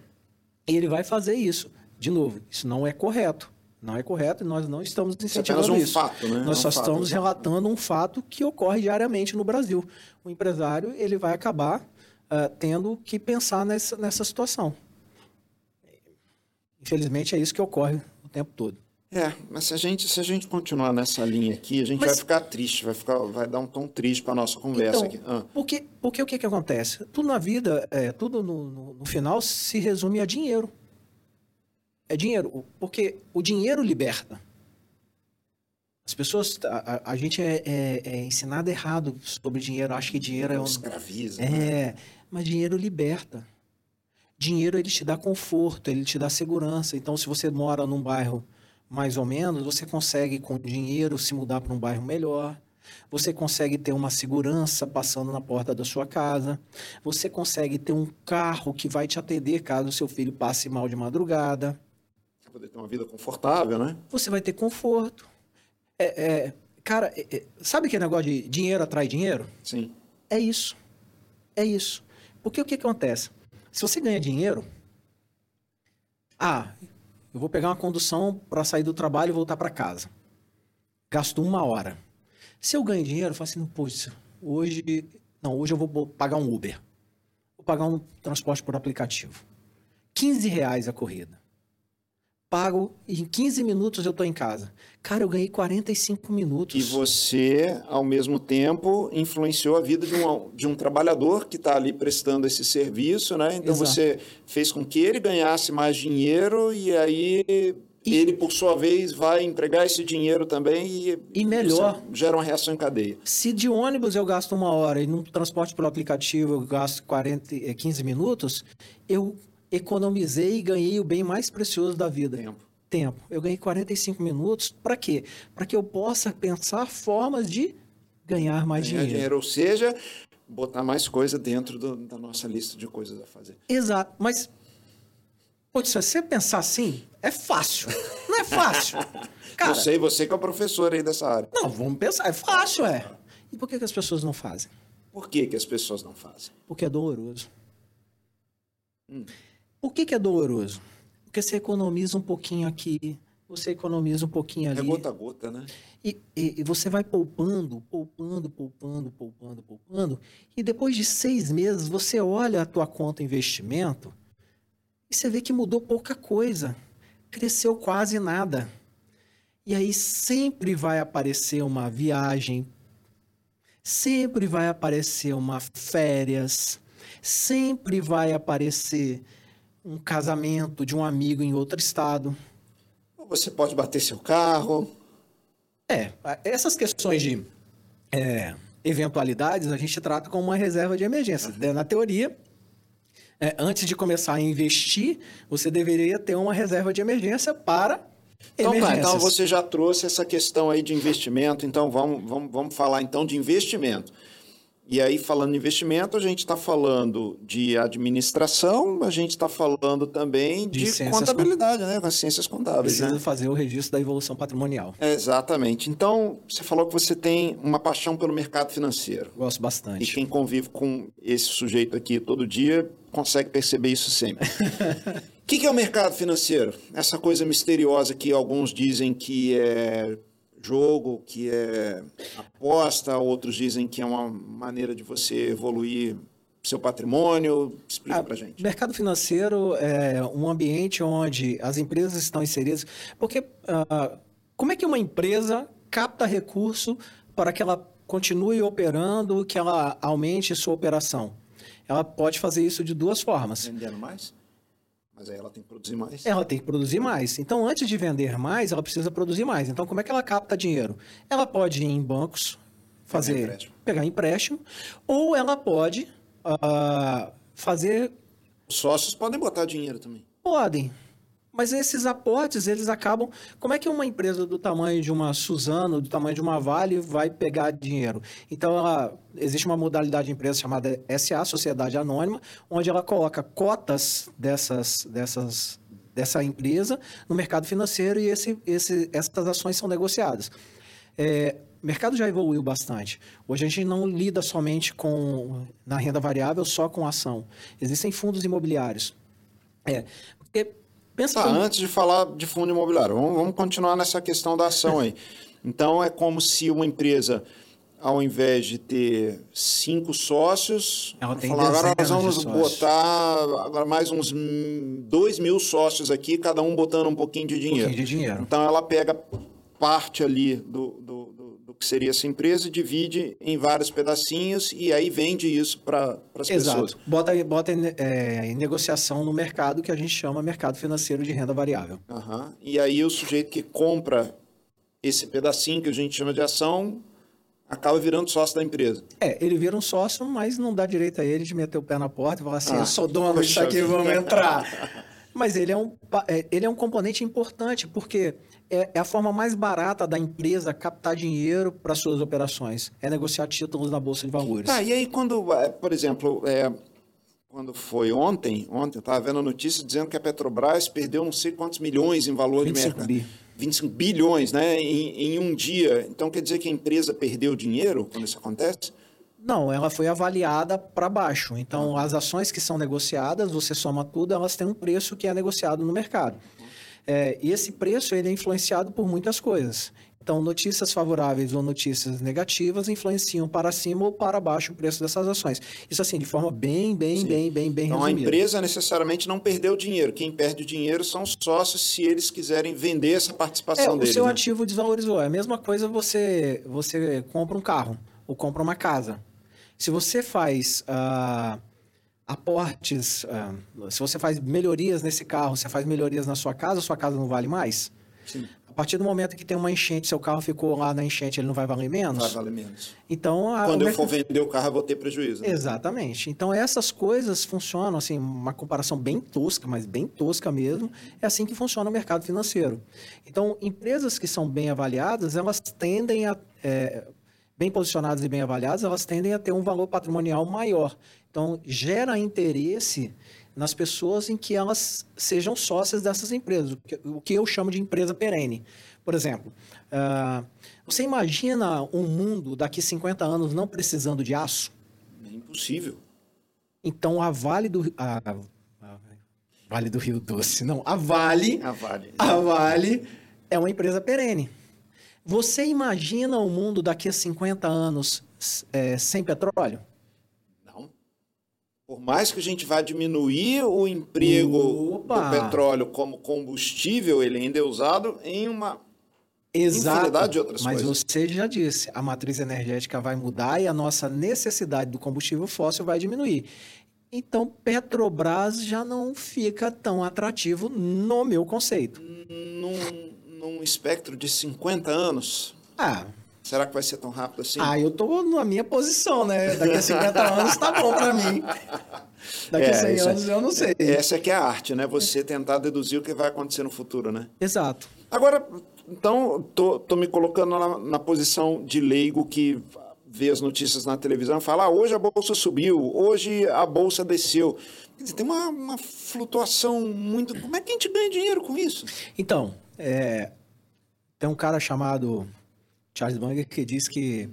e ele vai fazer isso. De novo, isso não é correto. Não é correto e nós não estamos incentivando isso. É um isso. Fato, né? Nós é só um estamos fato, relatando um fato que ocorre diariamente no Brasil. O empresário ele vai acabar uh, tendo que pensar nessa, nessa situação. Infelizmente é isso que ocorre o tempo todo. É, mas se a gente, se a gente continuar nessa linha aqui, a gente mas... vai ficar triste, vai, ficar, vai dar um tom triste para a nossa conversa então, aqui. Ah. Porque, porque o que, que acontece? Tudo na vida, é, tudo no, no, no final se resume a dinheiro. É dinheiro, porque o dinheiro liberta. As pessoas, a, a gente é, é, é, ensinado errado sobre dinheiro. Acho que dinheiro é um. Escraviza. É, né? mas dinheiro liberta. Dinheiro ele te dá conforto, ele te dá segurança. Então, se você mora num bairro mais ou menos, você consegue com dinheiro se mudar para um bairro melhor. Você consegue ter uma segurança passando na porta da sua casa. Você consegue ter um carro que vai te atender caso seu filho passe mal de madrugada poder ter uma vida confortável, né? Você vai ter conforto. É, é, cara, é, é, sabe aquele negócio de dinheiro atrai dinheiro? Sim. É isso. É isso. Porque o que acontece? Se você ganha dinheiro, ah, eu vou pegar uma condução para sair do trabalho e voltar para casa. Gasto uma hora. Se eu ganho dinheiro, eu falo assim, poxa, hoje, não, hoje eu vou pagar um Uber. Vou pagar um transporte por aplicativo. 15 reais a corrida pago em 15 minutos eu estou em casa. Cara, eu ganhei 45 minutos. E você, ao mesmo tempo, influenciou a vida de um, de um trabalhador que está ali prestando esse serviço, né? Então Exato. você fez com que ele ganhasse mais dinheiro e aí e, ele, por sua vez, vai empregar esse dinheiro também e, e melhor gera uma reação em cadeia. Se de ônibus eu gasto uma hora e no transporte pelo aplicativo eu gasto 40, 15 eh, minutos, eu economizei e ganhei o bem mais precioso da vida. Tempo. Tempo. Eu ganhei 45 minutos. Para quê? Para que eu possa pensar formas de ganhar mais ganhar dinheiro. dinheiro. Ou seja, botar mais coisa dentro do, da nossa lista de coisas a fazer. Exato. Mas, putz, se você pensar assim, é fácil. Não é fácil. Cara, eu sei, você que é o professor aí dessa área. Não, vamos pensar. É fácil, é. E por que, que as pessoas não fazem? Por que, que as pessoas não fazem? Porque é doloroso. Hum. Por que, que é doloroso? Porque você economiza um pouquinho aqui, você economiza um pouquinho ali. É gota a gota, né? E, e, e, você vai poupando, poupando, poupando, poupando, poupando. E depois de seis meses, você olha a tua conta investimento e você vê que mudou pouca coisa. Cresceu quase nada. E aí sempre vai aparecer uma viagem, sempre vai aparecer uma férias, sempre vai aparecer um casamento de um amigo em outro estado. Você pode bater seu carro. É, essas questões de é, eventualidades a gente trata como uma reserva de emergência. Uhum. Na teoria, é, antes de começar a investir, você deveria ter uma reserva de emergência para então, tá, então você já trouxe essa questão aí de investimento, então vamos, vamos, vamos falar então de investimento. E aí, falando de investimento, a gente está falando de administração, a gente está falando também de, de contabilidade, né? Com as ciências contábeis. Precisa né? fazer o registro da evolução patrimonial. É, exatamente. Então, você falou que você tem uma paixão pelo mercado financeiro. Gosto bastante. E quem convive com esse sujeito aqui todo dia consegue perceber isso sempre. O que, que é o mercado financeiro? Essa coisa misteriosa que alguns dizem que é jogo, que é aposta, outros dizem que é uma maneira de você evoluir seu patrimônio. Explica ah, para gente. Mercado financeiro é um ambiente onde as empresas estão inseridas. Porque uh, como é que uma empresa capta recurso para que ela continue operando, que ela aumente sua operação. Ela pode fazer isso de duas formas. Vendendo mais? Mas aí ela tem que produzir mais. Ela tem que produzir mais. Então, antes de vender mais, ela precisa produzir mais. Então, como é que ela capta dinheiro? Ela pode ir em bancos, fazer pegar empréstimo, pegar empréstimo ou ela pode uh, fazer. Os sócios podem botar dinheiro também. Podem. Mas esses aportes, eles acabam. Como é que uma empresa do tamanho de uma Suzano, do tamanho de uma Vale, vai pegar dinheiro? Então, ela, existe uma modalidade de empresa chamada SA, Sociedade Anônima, onde ela coloca cotas dessas, dessas, dessa empresa no mercado financeiro e esse, esse, essas ações são negociadas. É, o mercado já evoluiu bastante. Hoje a gente não lida somente com na renda variável só com ação. Existem fundos imobiliários. É, Pensa tá. Antes de falar de fundo imobiliário, vamos, vamos continuar nessa questão da ação aí. Então, é como se uma empresa, ao invés de ter cinco sócios, ela tem falar, agora nós vamos botar agora mais uns dois mil sócios aqui, cada um botando um pouquinho de dinheiro. Um pouquinho de dinheiro. Então, ela pega parte ali do, do, que seria essa empresa, divide em vários pedacinhos e aí vende isso para as pessoas. Exato. Bota, bota é, em negociação no mercado que a gente chama mercado financeiro de renda variável. Uhum. E aí o sujeito que compra esse pedacinho que a gente chama de ação acaba virando sócio da empresa. É, ele vira um sócio, mas não dá direito a ele de meter o pé na porta e falar assim, ah, eu sou dono disso aqui, vamos entrar. mas ele é, um, é, ele é um componente importante, porque é, é, a forma mais barata da empresa captar dinheiro para suas operações. É negociar títulos na Bolsa de Valores. Tá, e aí quando, é, por exemplo, é, quando foi ontem, ontem eu estava vendo a notícia dizendo que a Petrobras perdeu não sei quantos milhões em valor de mercado. Bi. 25 bilhões né, em, em um dia. Então quer dizer que a empresa perdeu dinheiro quando isso acontece? Não, ela foi avaliada para baixo. Então, as ações que são negociadas, você soma tudo, elas têm um preço que é negociado no mercado. É, e esse preço ele é influenciado por muitas coisas. Então, notícias favoráveis ou notícias negativas influenciam para cima ou para baixo o preço dessas ações. Isso assim, de forma bem, bem, Sim. bem, bem, bem então, resumida. a empresa necessariamente não perdeu dinheiro. Quem perde dinheiro são os sócios se eles quiserem vender essa participação é, deles. O seu né? ativo desvalorizou. É a mesma coisa você, você compra um carro ou compra uma casa. Se você faz... Uh, aportes, uh, se você faz melhorias nesse carro, você faz melhorias na sua casa, sua casa não vale mais? Sim. A partir do momento que tem uma enchente, seu carro ficou lá na enchente, ele não vai valer menos? Vai valer menos. Então, a, Quando eu for vender o carro, eu vou ter prejuízo. Né? Exatamente. Então, essas coisas funcionam, assim, uma comparação bem tosca, mas bem tosca mesmo, é assim que funciona o mercado financeiro. Então, empresas que são bem avaliadas, elas tendem a... É, bem posicionadas e bem avaliadas, elas tendem a ter um valor patrimonial maior. Então, gera interesse nas pessoas em que elas sejam sócias dessas empresas, o que eu chamo de empresa perene. Por exemplo, uh, você imagina um mundo daqui 50 anos não precisando de aço? É impossível. Então, a Vale do... A, a Vale do Rio Doce, não, a Vale, a Vale, a Vale é uma empresa perene. Você imagina o mundo daqui a 50 anos é, sem petróleo? Por mais que a gente vá diminuir o emprego Opa. do petróleo como combustível, ele ainda é usado em uma Exato, infinidade de outras mas coisas. você já disse, a matriz energética vai mudar e a nossa necessidade do combustível fóssil vai diminuir. Então, Petrobras já não fica tão atrativo no meu conceito. Num, num espectro de 50 anos. Ah, Será que vai ser tão rápido assim? Ah, eu tô na minha posição, né? Daqui a 50 anos tá bom para mim. Daqui é, a 100 anos eu não sei. Essa é que é a arte, né? Você tentar deduzir o que vai acontecer no futuro, né? Exato. Agora, então, tô, tô me colocando na, na posição de leigo que vê as notícias na televisão e fala, ah, hoje a bolsa subiu, hoje a bolsa desceu. Quer dizer, tem uma, uma flutuação muito... Como é que a gente ganha dinheiro com isso? Então, é... tem um cara chamado Charles Munger que diz que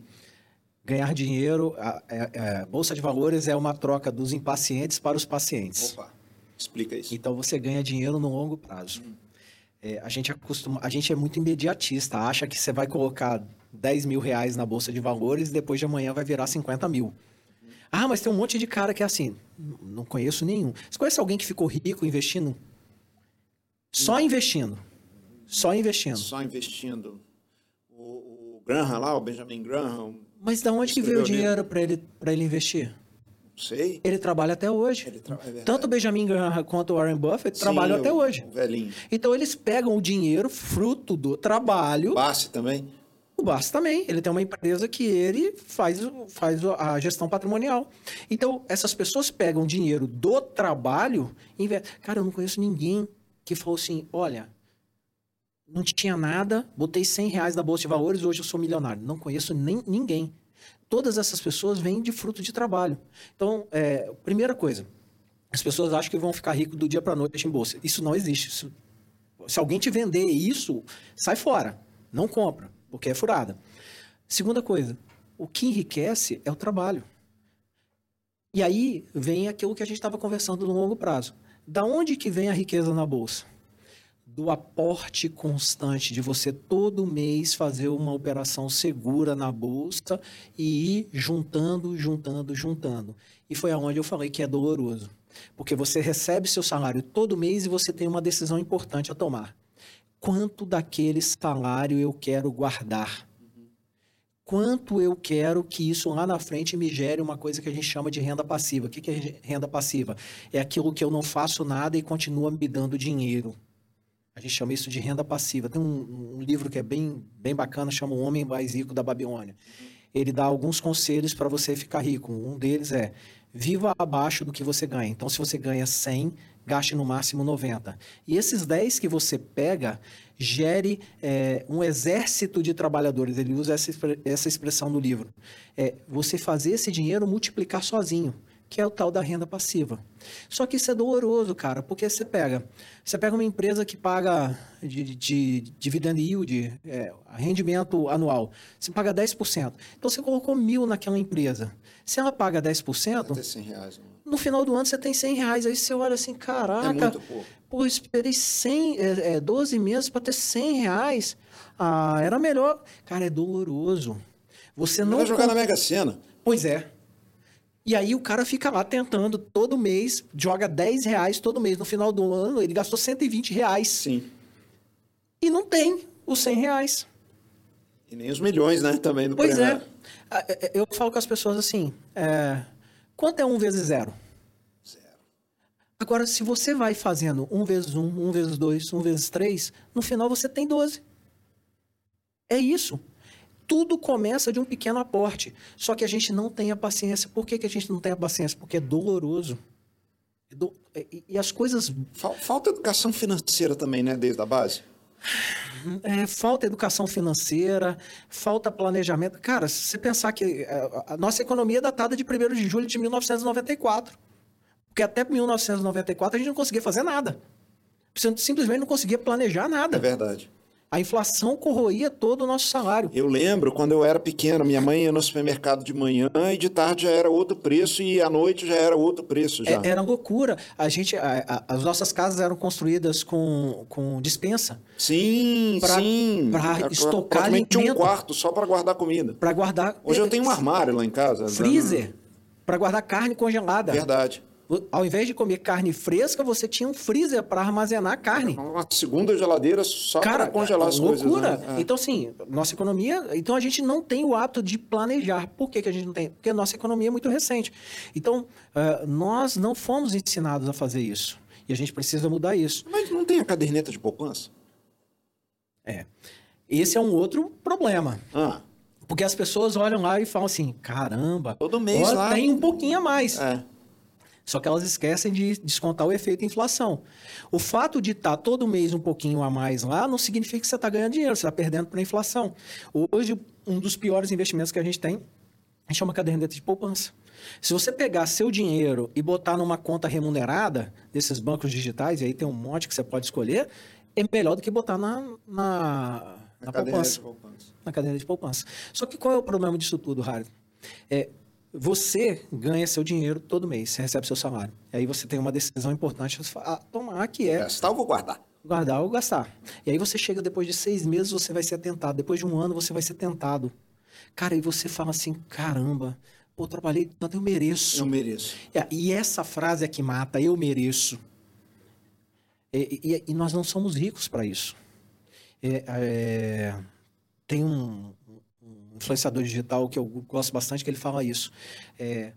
ganhar dinheiro, a, a, é, a, é, bolsa de valores é uma troca dos impacientes para os pacientes. Opa, explica isso. Então você ganha dinheiro no longo prazo. Hum. É, a gente acostuma, a gente é muito imediatista, acha que você vai colocar 10 mil reais na bolsa de valores e depois de amanhã vai virar 50 mil. Ah, mas tem um monte de cara que é assim. Não conheço nenhum. Você conhece alguém que ficou rico investindo? Só investindo. Só investindo. Só investindo. Graham lá, o Benjamin Graham, Mas da onde que veio o dinheiro para ele, pra ele investir? Sei. Ele trabalha até hoje. Ele tra... é Tanto o Benjamin Graham quanto o Warren Buffett Sim, trabalham o- até hoje. O velhinho. Então eles pegam o dinheiro fruto do trabalho. Bassi também. O Bassi também. Ele tem uma empresa que ele faz, o- faz o- a gestão patrimonial. Então, essas pessoas pegam dinheiro do trabalho e investem. Cara, eu não conheço ninguém que falou assim: olha, não tinha nada, botei 100 reais na bolsa de valores, hoje eu sou milionário. Não conheço nem ninguém. Todas essas pessoas vêm de fruto de trabalho. Então, é, primeira coisa, as pessoas acham que vão ficar ricos do dia para noite em bolsa. Isso não existe. Isso- se alguém te vender isso, sai fora. Não compra, porque é furada. Segunda coisa, o que enriquece é o trabalho. E aí vem aquilo que a gente estava conversando no longo prazo. Da onde que vem a riqueza na bolsa? Do aporte constante de você todo mês fazer uma operação segura na bolsa e ir juntando, juntando, juntando. E foi aonde eu falei que é doloroso. Porque você recebe seu salário todo mês e você tem uma decisão importante a tomar. Quanto daquele salário eu quero guardar? Quanto eu quero que isso lá na frente me gere uma coisa que a gente chama de renda passiva? O que é renda passiva? É aquilo que eu não faço nada e continua me dando dinheiro. A gente chama isso de renda passiva. Tem um, um livro que é bem, bem bacana, chama O Homem Mais Rico da Babilônia. Ele dá alguns conselhos para você ficar rico. Um deles é viva abaixo do que você ganha. Então, se você ganha 100, gaste no máximo 90. E esses 10 que você pega, gere é, um exército de trabalhadores. Ele usa essa, essa expressão no livro. É você fazer esse dinheiro multiplicar sozinho, que é o tal da renda passiva. Só que isso é doloroso, cara, porque você pega, você pega uma empresa que paga de, de dividend yield, é, rendimento anual, você paga 10%. Então você colocou mil naquela empresa. Se ela paga 10%, Até 100 reais. né? no final do ano você tem 100 reais. Aí você olha assim, É caraca, muito pouco. pô, esperei 100, é, é, 12 meses para ter 100 reais. Ah, era melhor. Cara, é doloroso. Você não Vai jogar con- na Mega Sena. Pois é. E aí o cara fica lá tentando todo mês, joga 10 reais todo mês. No final do ano, ele gastou 120 reais. Sim. E não tem os 100 reais. E nem os milhões, né? Também do Pois prêmio. é. É, Eu falo com as pessoas assim: é, quanto é um vezes zero? Zero. Agora, se você vai fazendo um vezes um, um vezes dois, um vezes três, no final você tem 12. É isso. Tudo começa de um pequeno aporte. Só que a gente não tem a paciência. Por que, que a gente não tem a paciência? Porque é doloroso. É do- E, e as coisas. Fal- Falta educação financeira também, né? Desde a base. é, falta educação financeira, falta planejamento. Cara, se você pensar que é, a nossa economia é datada de 1 de julho de 1994. Porque até 1994 a gente não conseguia fazer nada. Você simplesmente não conseguia planejar É nada. verdade. A inflação corroía todo o nosso salário. Eu lembro quando eu era pequeno, minha mãe ia no supermercado de manhã e de tarde já era outro preço e à noite já era outro preço já. É- Era loucura. A gente, a- a- as nossas casas eram construídas com, com dispensa Sim, Pra- sim. pra É, estocar praticamente um alimento. quarto só para guardar comida. para guardar. Hoje eu tenho um armário lá em casa. freezer para guardar carne congelada. Verdade. Ao invés de comer carne fresca, você tinha um freezer para armazenar carne. Uma segunda geladeira só para congelar as coisas. loucura. né? É. Então, assim, nossa economia. Então, a gente não tem o hábito de planejar. Por que, que a gente não tem? Porque a nossa economia é muito recente. Então, eh, nós não fomos ensinados a fazer isso. E a gente precisa mudar isso. Mas não tem a caderneta de poupança? É. Esse é um outro problema. Ah, Porque as pessoas olham lá e falam assim: caramba, Todo mês ó, lá. tem um pouquinho a mais. é. Só que elas esquecem de descontar o efeito inflação. O fato de estar todo mês um pouquinho a mais lá não significa que você está ganhando dinheiro, você está perdendo para a inflação. Hoje, um dos piores investimentos que a gente tem a gente chama caderneta de poupança. Se você pegar seu dinheiro e botar numa conta remunerada desses bancos digitais, e aí tem um monte que você pode escolher, é melhor do que botar na, na, na A caderneta poupança poupança. na cadeira de poupança. Só que qual é o problema disso tudo, Harry? É, você ganha seu dinheiro todo mês, você recebe seu salário. E aí você tem uma decisão importante a tomar, que é Gastar eu vou guardar. guardar ou gastar. E aí você chega depois de seis meses, você vai ser tentado. Depois de um ano, você vai ser tentado. Cara, e você fala assim, caramba, pô, eu trabalhei tanto, eu mereço. Eu mereço. E essa frase é que mata, eu mereço. E, e- e nós não somos ricos para isso. É, é, tem um influenciador digital que eu gosto bastante, que ele fala isso. É,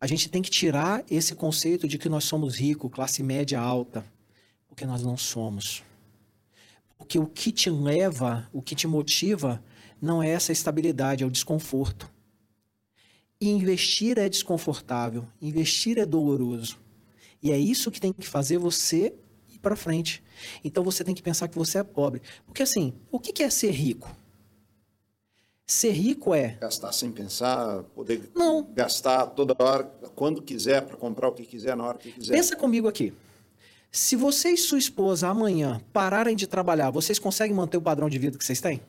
a gente tem que tirar esse conceito de que nós somos ricos, classe média alta, porque nós não somos. Porque o que te leva, o que te motiva, não é essa estabilidade, é o desconforto. E investir é desconfortável, investir é doloroso. E é isso que tem que fazer você ir para frente. Então você tem que pensar que você é pobre. Porque assim, o que é ser rico? Ser rico é. Gastar sem pensar, poder Não. gastar toda hora, quando quiser, para comprar o que quiser, na hora que quiser. Pensa comigo aqui. Se você e sua esposa amanhã pararem de trabalhar, vocês conseguem manter o padrão de vida que vocês têm?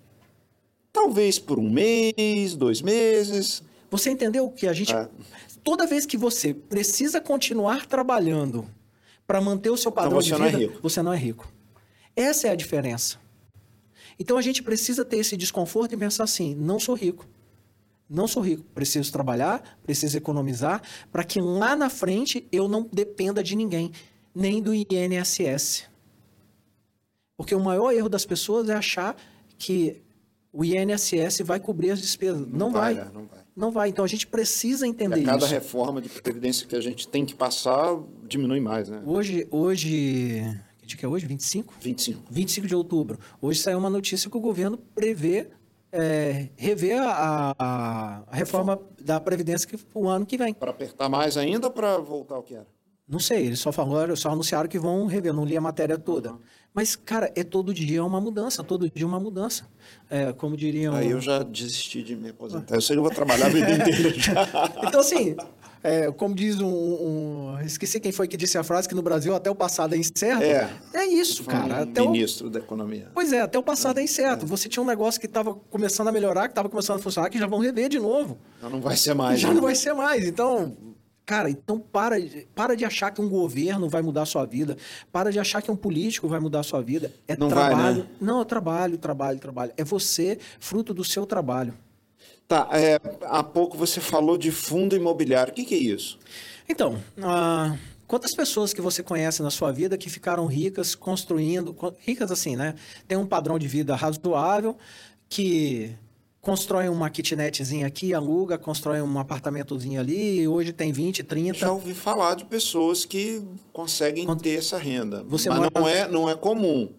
Talvez por um mês, dois meses. Você entendeu que a gente. É. Toda vez que você precisa continuar trabalhando para manter o seu padrão Então de é vida, rico. você não é rico. Essa é a diferença. Então a gente precisa ter esse desconforto e pensar assim: não sou rico. Não sou rico. Preciso trabalhar, preciso economizar para que lá na frente eu não dependa de ninguém, nem do INSS. Porque o maior erro das pessoas é achar que o INSS vai cobrir as despesas. Não, vai. né? Não vai. Não vai. Então a gente precisa E entender a cada isso. reforma de previdência que a gente tem que passar, diminui mais, né? Hoje, hoje, que dia que é hoje? 25? 25. 25 de outubro. Hoje saiu uma notícia que o governo prevê é, rever a, a- a reforma da Previdência que, o ano que vem. Para apertar mais ainda ou para voltar ao que era? Não sei, eles só falaram, só anunciaram que vão rever, eu não li a matéria toda. Mas, cara, é todo dia uma mudança, todo dia uma mudança. É, como diriam. Aí eu já desisti de me aposentar. Eu sei que eu vou trabalhar a vida inteira já. Então, assim, é, como diz um, um- Esqueci quem foi que disse a frase que no Brasil até o passado é incerto. É. É isso, cara. Até o, ministro da Economia. Pois é, até o passado é incerto. Você tinha um negócio que estava começando a melhorar, que estava começando a funcionar, que já vão rever de novo. Já não vai ser mais. já né? não vai ser mais. Então, cara, então para, de- para de achar que um governo vai mudar a sua vida. Para de achar que um político vai mudar a sua vida. É Não vai, trabalho. né? Não, é trabalho, trabalho, trabalho. É você, fruto do seu trabalho. Tá, é, há pouco você falou de fundo imobiliário. O que, que é isso? Então, ah, quantas pessoas que você conhece na sua vida que ficaram ricas construindo, co- ricas assim, né? Tem um padrão de vida razoável, que constrói uma kitnetzinha aqui, aluga, constrói um apartamentozinho ali, hoje tem 20, 30. Já ouvi falar de pessoas que conseguem ter essa renda. Você mas não, é, não é comum.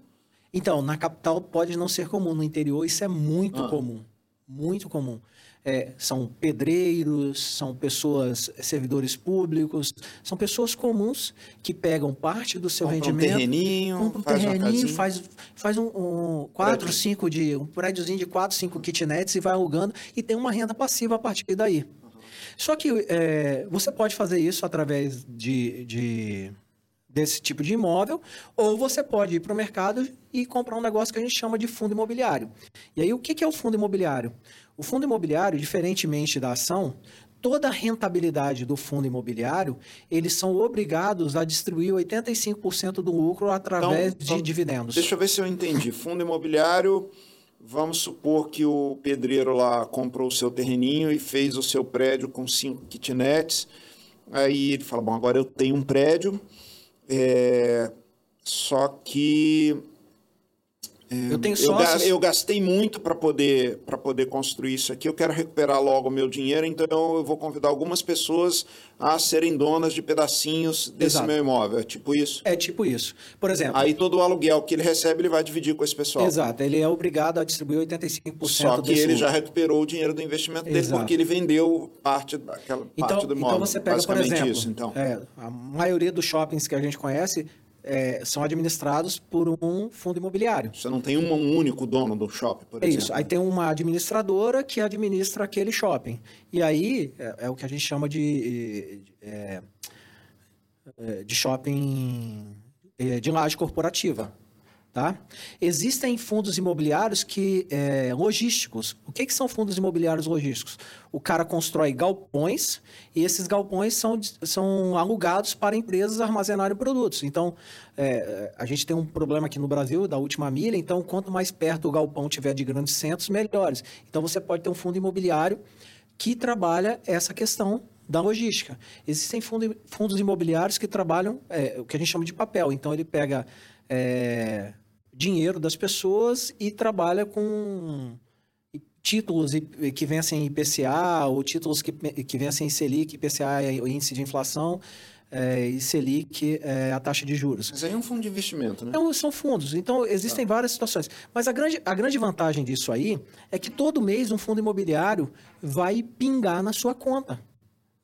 Então, na capital pode não ser comum, no interior isso é muito Ah. comum. Muito comum. É, são pedreiros, são pessoas, servidores públicos, são pessoas comuns que pegam parte do seu Compra um rendimento. terreninho, compra um faz terreninho, faz, faz um, um quatro, Prédio. cinco de um prédiozinho de quatro, cinco kitnets e vai alugando e tem uma renda passiva a partir daí. Só que é, você pode fazer isso através de, de- desse tipo de imóvel, ou você pode ir para o mercado e comprar um negócio que a gente chama de fundo imobiliário. E aí, o que é o fundo imobiliário? O fundo imobiliário, diferentemente da ação, toda a rentabilidade do fundo imobiliário, eles são obrigados a distribuir 85% do lucro através Então, então, de dividendos. Deixa eu ver se eu entendi. Fundo imobiliário, vamos supor que o pedreiro lá comprou o seu terreninho e fez o seu prédio com cinco kitnets. Aí ele fala, bom, agora eu tenho um prédio, é, só que Eu tenho eu, eu gastei muito para poder, para poder construir isso aqui. Eu quero recuperar logo o meu dinheiro, então eu vou convidar algumas pessoas a serem donas de pedacinhos desse Exato. meu imóvel. É tipo isso? É tipo isso. Por exemplo, Aí todo o aluguel que ele recebe, ele vai dividir com esse pessoal. exato, ele é obrigado a distribuir 85% Só que ele lucro. já recuperou o dinheiro do investimento dele Exato. porque ele vendeu parte daquela parte Então, do imóvel. então você pega, por exemplo, isso, então. é, a maioria dos shoppings que a gente conhece é, são administrados por um fundo imobiliário. Você não tem um, único dono do shopping, por É exemplo. isso. Aí tem uma administradora que administra aquele shopping. E aí é, é o que a gente chama de, é, é, de shopping é, de laje corporativa. Tá? Existem fundos imobiliários que é, logísticos. O que, que são fundos imobiliários logísticos? O cara constrói galpões e esses galpões são, são alugados para empresas armazenarem produtos. Então, é, a gente tem um problema aqui no Brasil da última milha. Então, quanto mais perto o galpão tiver de grandes centros, melhores. Então, você pode ter um fundo imobiliário que trabalha essa questão da logística. Existem fundo- fundos imobiliários que trabalham é, o que a gente chama de papel. Então, ele pega é, dinheiro das pessoas e trabalha com. títulos que vencem IPCA ou títulos que, que vencem Selic, IPCA é o índice de inflação, é, e Selic é a taxa de juros. Mas aí é um fundo de investimento, né? Então, são fundos. Então, existem ah. várias situações. Mas a grande, a grande vantagem disso aí é que todo mês um fundo imobiliário vai pingar na sua conta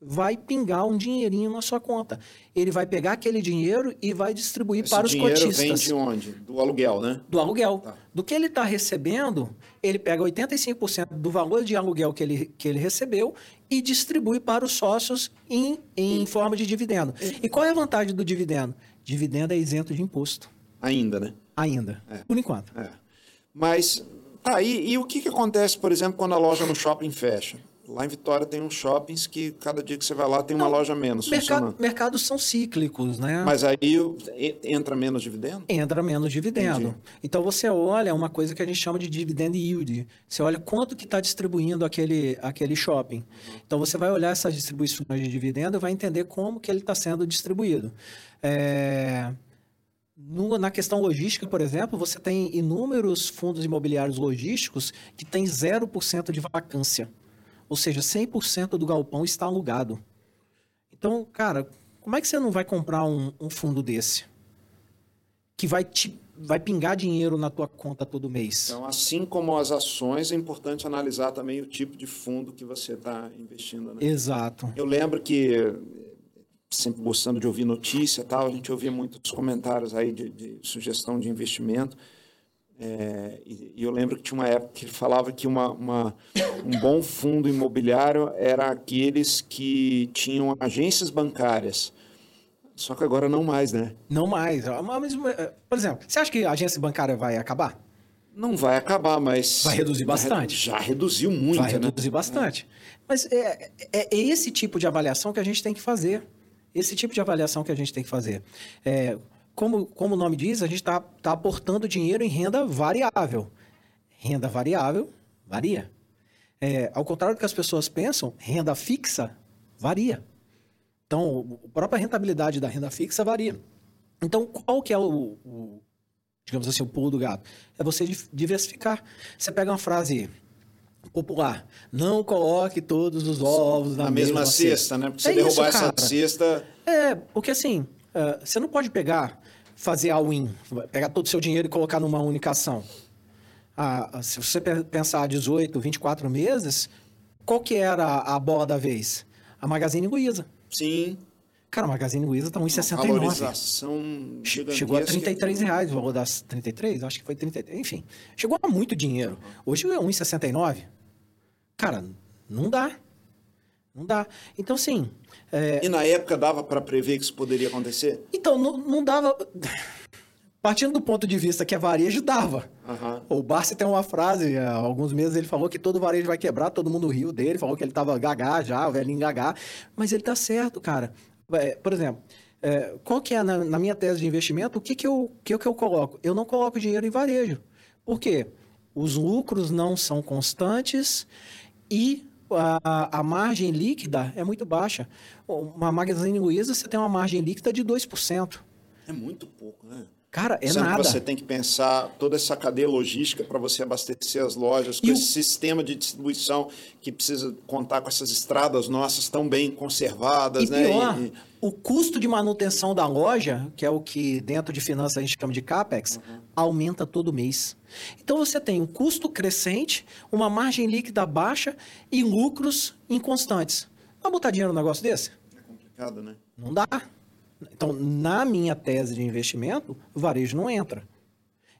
vai pingar um dinheirinho na sua conta. Ele vai pegar aquele dinheiro e vai distribuir Esse para os cotistas. vem de onde? Do aluguel, né? Do aluguel. Tá. Do que ele está recebendo, ele pega 85% do valor de aluguel que ele, que ele recebeu e distribui para os sócios em, em forma de dividendo. E qual é a vantagem do dividendo? Dividendo é isento de imposto. Ainda, né? Ainda. É. Por enquanto. É. Mas, tá, e, e o que, que acontece, por exemplo, quando a loja no shopping fecha? Lá em Vitória tem uns shoppings que cada dia que você vai lá tem uma Não, loja menos mercado, Mercados são cíclicos, né? Mas aí entra menos dividendo? Entra menos dividendo. Entendi. Então você olha uma coisa que a gente chama de dividend yield. Você olha quanto que está distribuindo aquele, aquele shopping. Então você vai olhar essas distribuições de dividendo e vai entender como que ele está sendo distribuído. É... No, na questão logística, por exemplo, você tem inúmeros fundos imobiliários logísticos que têm 0% de vacância. Ou seja, 100% do galpão está alugado. Então, cara, como é que você não vai comprar um, um fundo desse? Que vai te vai pingar dinheiro na tua conta todo mês. Então, assim como as ações, é importante analisar também o tipo de fundo que você está investindo. Né? Exato. Eu lembro que, sempre gostando de ouvir notícia tal, a gente ouvia muitos comentários aí de, de sugestão de investimento. É, e, eu lembro que tinha uma época que ele falava que uma, uma, um bom fundo imobiliário era aqueles que tinham agências bancárias. Só que agora não mais, né? Não mais. Mas, por exemplo, você acha que a agência bancária vai acabar? Não vai acabar, mas. Vai reduzir bastante. Já reduziu muito. Vai né? reduzir bastante. Mas é, é, é, esse tipo de avaliação que a gente tem que fazer. Esse tipo de avaliação que a gente tem que fazer. É, como, como o nome diz, a gente está tá aportando dinheiro em renda variável. Renda variável varia. É, ao contrário do que as pessoas pensam, renda fixa varia. Então, a própria rentabilidade da renda fixa varia. Então, qual que é o, o digamos assim, o pulo do gato? É você diversificar. Você pega uma frase popular, não coloque todos os ovos na, na mesma, mesma cesta, cesta, né? Porque se é derrubar isso, essa cesta... É, porque assim, uh, você não pode pegar fazer all-in, pegar todo o seu dinheiro e colocar numa única ação. Ah, se você pensar 18, 24 meses, qual que era a bola da vez? A Magazine Luiza. Sim. Cara, a Magazine Luiza está 1,69. Valorização Chegou a 33 reais o valor das 33, acho que foi 33, enfim. Chegou a muito dinheiro. Hoje é 1,69. Cara, não dá. Não dá. Então, sim. É... E na época dava para prever que isso poderia acontecer? Então, não, não dava. Partindo do ponto de vista que é varejo, dava. Uhum. O Barça tem uma frase, há alguns meses ele falou que todo varejo vai quebrar, todo mundo riu dele, falou que ele estava gagá já, o velhinho gagá. Mas ele tá certo, cara. É, por exemplo, é, qual que é na, na, minha tese de investimento, o que, que, eu, que, que eu coloco? Eu não coloco dinheiro em varejo. Por quê? Os lucros não são constantes e a, a margem líquida é muito baixa. Uma Magazine Luiza, você tem uma margem líquida de 2%. É muito pouco, né? Cara, é Sendo nada. você tem que pensar toda essa cadeia logística para você abastecer as lojas, com e esse o... sistema de distribuição que precisa contar com essas estradas nossas tão bem conservadas, e né? Pior, e... o custo de manutenção da loja, que é o que dentro de finanças a gente chama de CAPEX, uhum. aumenta todo mês. Então você tem um custo crescente, uma margem líquida baixa e lucros inconstantes. Vai botar dinheiro num negócio desse? É complicado, né? Não dá. Então, na minha tese de investimento, o varejo não entra.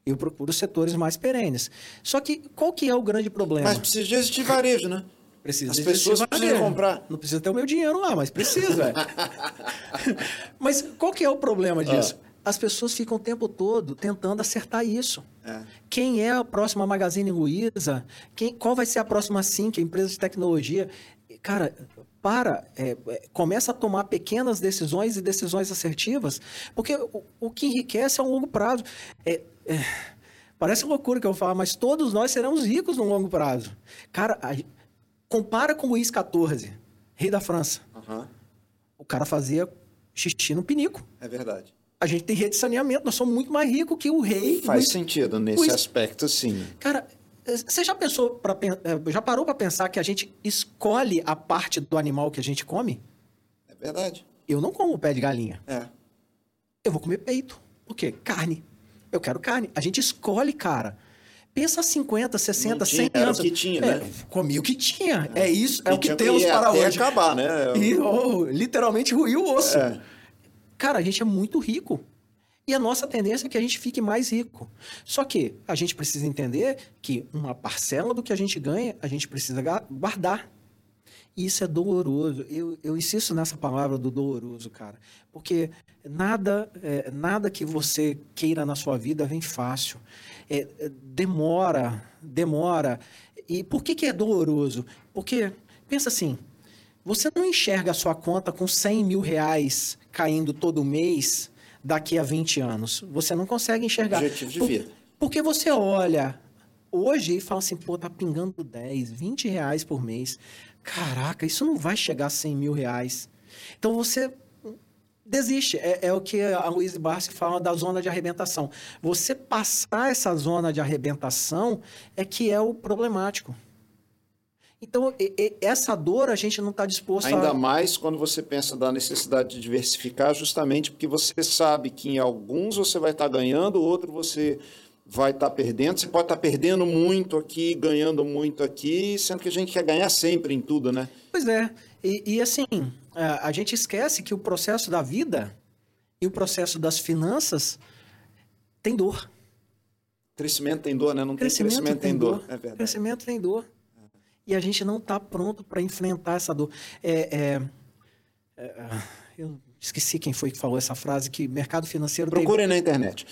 Eu procuro setores mais perenes. Só que qual que é o grande problema? Mas precisa de existir varejo, né? Precisa As pessoas precisam comprar. Não precisa ter o meu dinheiro lá, mas precisa. mas qual que é o problema ah. disso? Ah. As pessoas ficam o tempo todo tentando acertar isso. É. Quem é a próxima Magazine Luiza? Quem, qual vai ser a próxima Sync, a empresa de tecnologia? Cara, para, é, é, começa a tomar pequenas decisões e decisões assertivas, porque o, o que enriquece é um longo prazo. É, é, parece loucura que eu falo, mas todos nós seremos ricos no longo prazo. Cara, a, compara com o Luís XIV, rei da França. Uhum. O cara fazia xixi no pinico. É verdade. A gente tem rede de saneamento, nós somos muito mais ricos que o rei. Faz Luiz, sentido nesse Luiz. aspecto, sim. Cara, Você já pensou para já parou para pensar que a gente escolhe a parte do animal que a gente come? É verdade. Eu não como pé de galinha. É. Eu vou comer peito. O quê? Carne. Eu quero carne. A gente escolhe, cara. Pensa 50, 60, Não tinha, 100 era anos. o que tinha, É, né? comi o que tinha. É, isso, é E o que temos ir para hoje. acabar, né? E oh, literalmente ruiu o osso. É. Cara, a gente é muito rico. E a nossa tendência é que a gente fique mais rico. Só que a gente precisa entender que uma parcela do que a gente ganha, a gente precisa guardar. E isso é doloroso. Eu, eu insisto nessa palavra do doloroso, cara. Porque nada, é, nada que você queira na sua vida vem fácil. É, é, demora, demora. E por que, que é doloroso? Porque, pensa assim, você não enxerga a sua conta com 100 mil reais caindo todo mês daqui a 20 anos. Você não consegue enxergar. Objetivo de Por- vida. Porque você olha hoje e fala assim, pô, tá pingando 10, 20 reais por mês. Caraca, isso não vai chegar a 100 mil reais. Então você desiste. É, é o que a Luiz Barsi fala da zona de arrebentação. Você passar essa zona de arrebentação é que é o problemático. Então, essa dor a gente não está disposto Ainda a... mais quando você pensa da necessidade de diversificar, justamente porque você sabe que em alguns você vai estar ganhando, outro você vai estar perdendo. Você pode estar perdendo muito aqui, ganhando muito aqui, sendo que a gente quer ganhar sempre em tudo, né? Pois é. E, e, assim, a, gente esquece que o processo da vida e o processo das finanças tem dor. Crescimento tem dor, né? Não tem Crescimento, crescimento, tem dor. É verdade. Crescimento tem dor. E a gente não está pronto para enfrentar essa dor. É, é, é, eu esqueci quem foi que falou essa frase, que mercado financeiro tem, Procure na internet.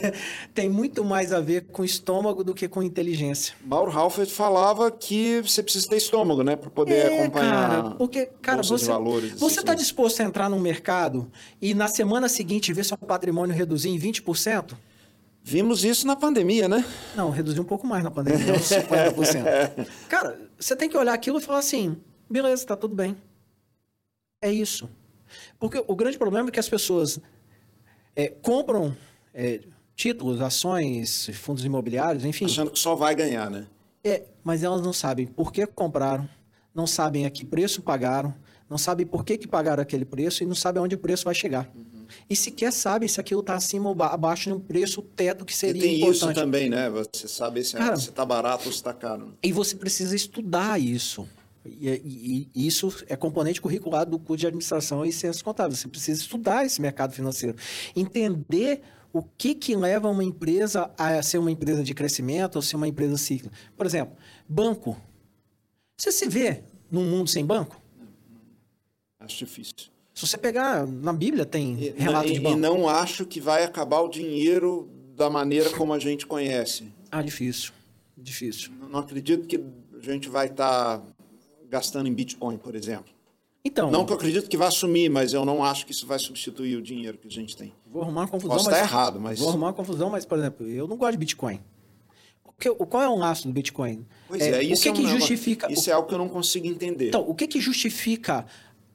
tem muito mais a ver com estômago do que com inteligência. Mauro Halford falava que você precisa ter estômago, né? Para poder É, acompanhar. cara, porque, cara, você, valores, você está disposto a entrar num mercado e na semana seguinte ver seu patrimônio reduzir em 20%? Vimos isso na pandemia, né? Não, reduziu um pouco mais na pandemia, deu uns 50%. Cara, você tem que olhar aquilo e falar assim: beleza, tá tudo bem. É isso. Porque o grande problema é que as pessoas é, compram é, títulos, ações, fundos imobiliários, enfim. Achando que só vai ganhar, né? É, mas elas não sabem por que compraram, não sabem a que preço pagaram, não sabem por que, que pagaram aquele preço e não sabem onde o preço vai chegar. E sequer sabem se aquilo está acima ou ba- abaixo de um preço teto que E seria tem importante. isso também, né? Você sabe se, Cara, se tá barato ou se tá caro. E você precisa estudar isso. E, e- e isso é componente curricular do curso de administração e ciências contábeis. Você precisa estudar esse mercado financeiro. Entender o que, que leva uma empresa a ser uma empresa de crescimento ou ser uma empresa cíclica. Por exemplo, banco. Você se vê num mundo sem banco? Acho difícil. Se você pegar, na Bíblia tem E, relato e- de e banco. não acho que vai acabar o dinheiro da maneira como a gente conhece. Ah, difícil. Difícil. Não acredito que a gente vai estar gastando em Bitcoin, por exemplo. Então, Não que eu acredito que vai sumir, mas eu não acho que isso vai substituir o dinheiro que a gente tem. Vou arrumar uma confusão. Posso mas- estar errado, mas- Vou arrumar uma confusão, mas, por exemplo, eu não gosto de Bitcoin. Porque, o- qual é o laço do Bitcoin? Pois é, isso o que, é um que justifica... Isso é algo que eu não consigo entender. Então, o que, que justifica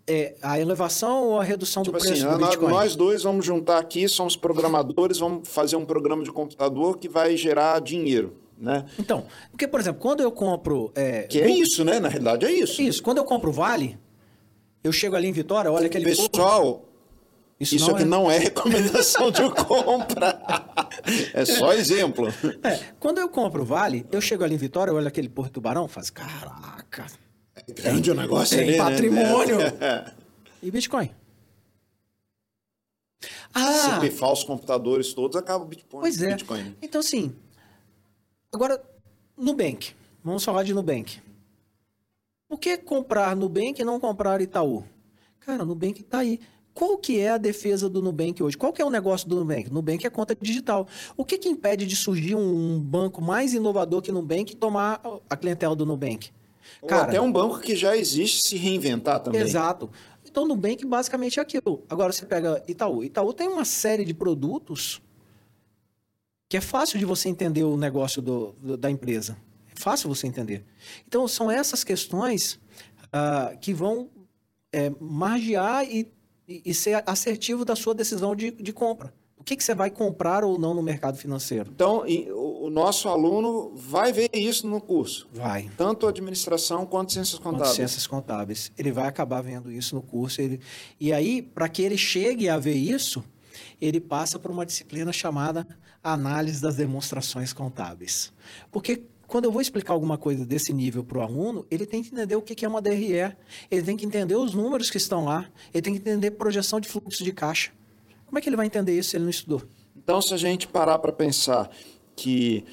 é, a elevação ou a redução Tipo do preço assim, do ah, nós- Bitcoin? nós dois vamos juntar aqui, somos programadores, vamos fazer um programa de computador que vai gerar dinheiro, né? Então, porque, por exemplo, quando eu compro... É, Que é isso, né? Na realidade é isso. Isso, quando eu compro Vale, eu chego ali em Vitória, olha aquele... Pessoal, isso, isso não aqui é... não é recomendação de compra. É só exemplo. É, quando eu compro Vale, eu chego ali em Vitória, olho aquele Porto Tubarão, faço, caraca, É grande o negócio tem ali, né? patrimônio. É. e Bitcoin? Se Ah, pifar os computadores todos, acaba o Bitcoin. Pois é. Bitcoin. né? Então, assim, agora, Nubank. Vamos falar de Nubank. Por que comprar Nubank e não comprar Itaú? Cara, Nubank tá aí. Qual que é a defesa do Nubank hoje? Qual que é o negócio do Nubank? Nubank é conta digital. O que que impede de surgir um banco mais inovador que Nubank e tomar a clientela do Nubank? Ou até um banco que já existe se reinventar também. Exato. Então, Nubank basicamente é aquilo. Agora você pega Itaú. Itaú tem uma série de produtos que é fácil de você entender o negócio do- do- da empresa. É fácil você entender. Então, são essas questões ah, que vão é, margear e, e- ser assertivo da sua decisão de, de compra. O que, que você vai comprar ou não no mercado financeiro? Então, o, nosso aluno vai ver isso no curso. Vai. Tanto administração quanto ciências contábeis. Quanto ciências contábeis. Ele vai acabar vendo isso no curso. Ele... E aí, para que ele chegue a ver isso, ele passa por uma disciplina chamada análise das demonstrações contábeis. Porque quando eu vou explicar alguma coisa desse nível para o aluno, ele tem que entender o que é uma DRE, ele tem que entender os números que estão lá, ele tem que entender projeção de fluxo de caixa. Como é que ele vai entender isso se ele não estudou? Então, se a gente parar para pensar que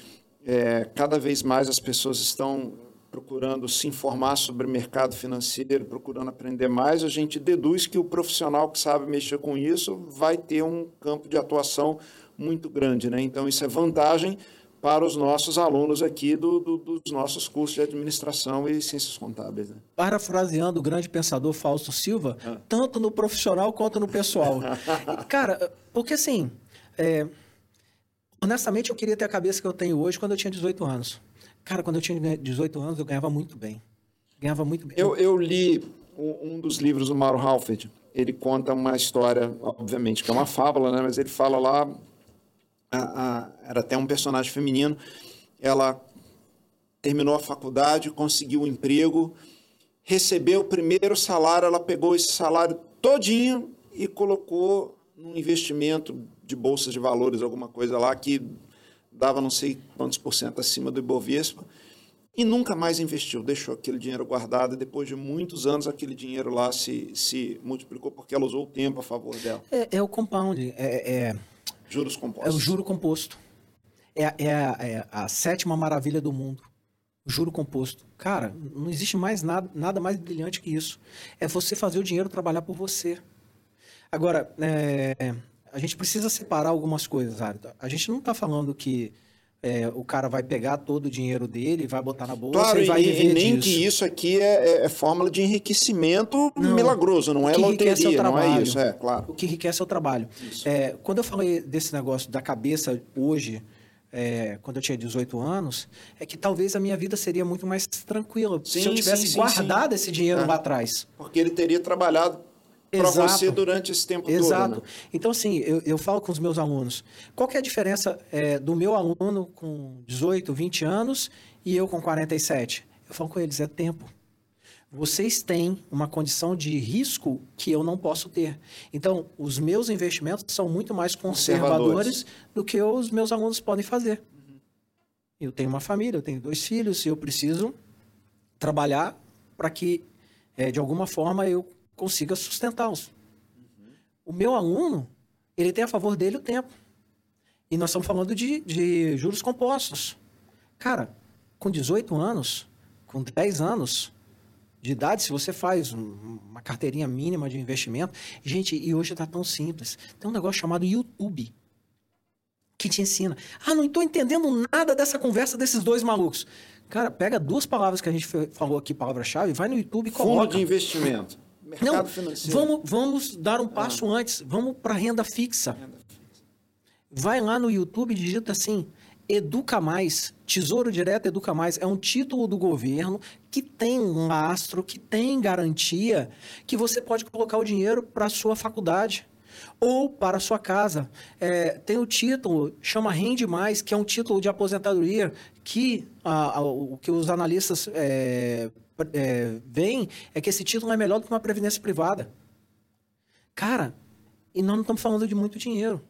é, cada vez mais as pessoas estão procurando se informar sobre o mercado financeiro, procurando aprender mais, a gente deduz que o profissional que sabe mexer com isso vai ter um campo de atuação muito grande. Né? Então, isso é vantagem para os nossos alunos aqui do, do, dos nossos cursos de administração e ciências contábeis. Né? Parafraseando o grande pensador Fausto Silva, ah. tanto no profissional quanto no pessoal. Cara, porque assim, é, honestamente eu queria ter a cabeça que eu tenho hoje quando eu tinha 18 anos. Cara, quando eu tinha 18 anos eu ganhava muito bem. Ganhava muito bem. Eu, eu li um dos livros do Mauro Halford. Ele conta uma história, obviamente, que é uma fábula, né? mas ele fala lá a, a, era até um personagem feminino. Ela terminou a faculdade, conseguiu um emprego, recebeu o primeiro salário, ela pegou esse salário todinho e colocou num investimento de bolsas de valores, alguma coisa lá que dava não sei quantos por cento acima do Ibovespa e nunca mais investiu, deixou aquele dinheiro guardado e depois de muitos anos aquele dinheiro lá se, se multiplicou porque ela usou o tempo a favor dela. É, é o compound, é, é Juros compostos. É o juro composto. É, é, a, é a sétima maravilha do mundo. Juro composto. Cara, não existe mais nada, nada mais brilhante que isso. É você fazer o dinheiro trabalhar por você. Agora, é, a gente precisa separar algumas coisas, Arita. A gente não está falando que é, o cara vai pegar todo o dinheiro dele, vai botar na bolsa claro, e vai viver e nem disso. que isso aqui é, é, é fórmula de enriquecimento não, milagroso, não é loteria, não é isso, é claro. O que enriquece é o trabalho. É, quando eu falei desse negócio da cabeça hoje, é, quando eu tinha 18 anos, é que talvez a minha vida seria muito mais tranquila sim, se eu tivesse sim, guardado sim, esse dinheiro lá atrás. Porque ele teria trabalhado para você durante esse tempo Exato. todo. Né? Então, assim, eu, eu falo com os meus alunos, qual é a diferença é, do meu aluno com 18, 20 anos e eu com 47? Eu falo com eles, é tempo. Vocês têm uma condição de risco que eu não posso ter. Então, os meus investimentos são muito mais conservadores, do que os meus alunos podem fazer. Uhum. Eu tenho uma família, eu tenho dois filhos, e eu preciso trabalhar para que, é, de alguma forma, eu consiga sustentá-los. Uhum. O meu aluno, ele tem a favor dele o tempo. E nós estamos falando de, de juros compostos. Cara, com 18 anos, com 10 anos de idade, se você faz uma carteirinha mínima de investimento. Gente, e hoje está tão simples. Tem um negócio chamado YouTube que te ensina. Ah, não estou entendendo nada dessa conversa desses dois malucos. Cara, pega duas palavras que a gente falou aqui, palavra-chave, vai no YouTube e coloca. Fundo de investimento. Mercado Não, financeiro. Vamos, vamos dar um passo ah. antes. Vamos para renda fixa. Renda fixa. Vai lá no YouTube e digita assim: Educa Mais, Tesouro Direto Educa Mais. É um título do governo que tem um lastro, que tem garantia que você pode colocar o dinheiro para a sua faculdade ou para a sua casa. É, tem o título, chama Rende Mais, que é um título de aposentadoria que, a, a, o que os analistas é, é, vem é que esse título é melhor do que uma previdência privada. Cara, e nós não estamos falando de muito dinheiro.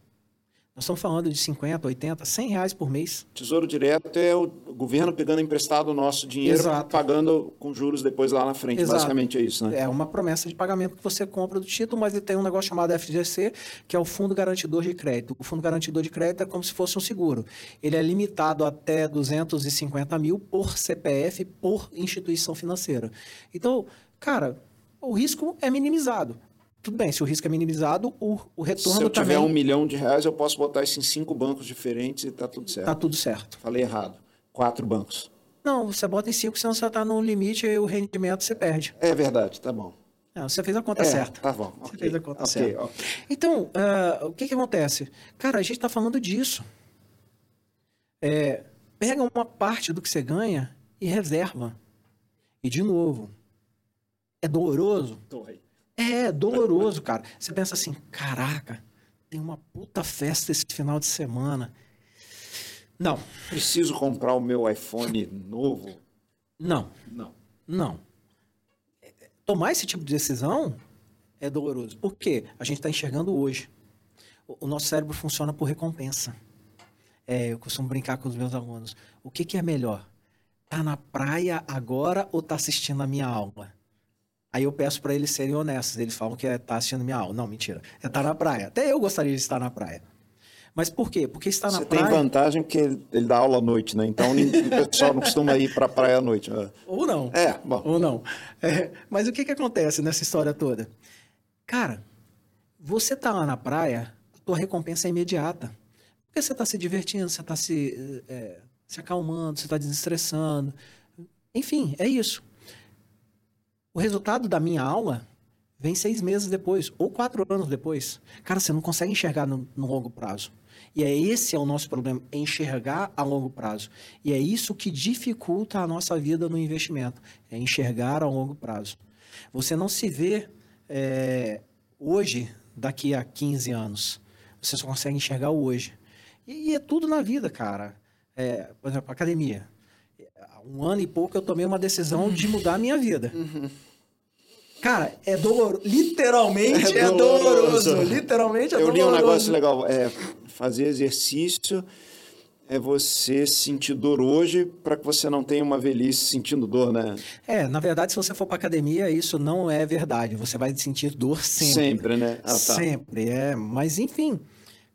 Nós estamos falando de 50, 80, 100 reais por mês. Tesouro direto é o governo pegando emprestado o nosso dinheiro, Exato. pagando com juros depois lá na frente. Exato. Basicamente é isso, né? É uma promessa de pagamento que você compra do título, mas ele tem um negócio chamado FGC, que é o Fundo Garantidor de Crédito. O Fundo Garantidor de Crédito é como se fosse um seguro. Ele é limitado até 250 mil por CPF, por instituição financeira. Então, cara, o risco é minimizado tudo bem, se o risco é minimizado, o, o retorno Se eu tiver um milhão de reais, eu posso botar isso em cinco bancos diferentes e está tudo certo. Está tudo certo. Falei errado. Quatro bancos. Não, você bota em cinco, senão você está no limite e o rendimento você perde. É verdade, tá bom. Não, você fez a conta é, certa. Tá bom. Você okay. fez a conta okay, certa. Okay. Então, uh, o que, que acontece? Cara, a gente está falando disso. É, pega uma parte do que você ganha e reserva. E, de novo, é doloroso? Dói. É doloroso, cara. Você pensa assim, caraca, tem uma puta festa esse final de semana. Não. Preciso comprar o meu iPhone novo? Não. Não. Não. Tomar esse tipo de decisão é doloroso. Por quê? A gente está enxergando hoje. O, nosso cérebro funciona por recompensa. É, eu costumo brincar com os meus alunos. O que, que é melhor? Tá na praia agora ou tá assistindo a minha aula? Aí eu peço para eles serem honestos. Eles falam que é tá assistindo minha aula. Não, mentira. É estar tá na praia. Até eu gostaria de estar na praia. Mas por quê? Porque está na Você praia. tem vantagem que ele dá aula à noite, né? Então o pessoal não costuma ir para a praia à noite. Né? Ou não. É, bom. Ou não. É, mas o que, que acontece nessa história toda? Cara, você tá lá na praia, a tua recompensa é imediata. Porque você está se divertindo, você está se, é, se acalmando, você está desestressando. Enfim, é isso. O resultado da minha aula vem seis meses depois, ou quatro anos depois. Cara, você não consegue enxergar no, no longo prazo. E é esse é o nosso problema, é enxergar a longo prazo. E é isso que dificulta a nossa vida no investimento, é enxergar a longo prazo. Você não se vê é, hoje, daqui a 15 anos. Você só consegue enxergar hoje. E, e é tudo na vida, cara. É, por exemplo, academia. Há um ano e pouco eu tomei uma decisão de mudar a minha vida. Uhum. Cara, é doloroso. Literalmente é, é doloroso. doloroso. Literalmente é eu doloroso. Eu li um negócio legal. É, fazer exercício é você sentir dor hoje para que você não tenha uma velhice sentindo dor, né? É, na verdade, se você for para academia, isso não é verdade. Você vai sentir dor sempre. Sempre, né? Ah, tá. Sempre, é. Mas, enfim,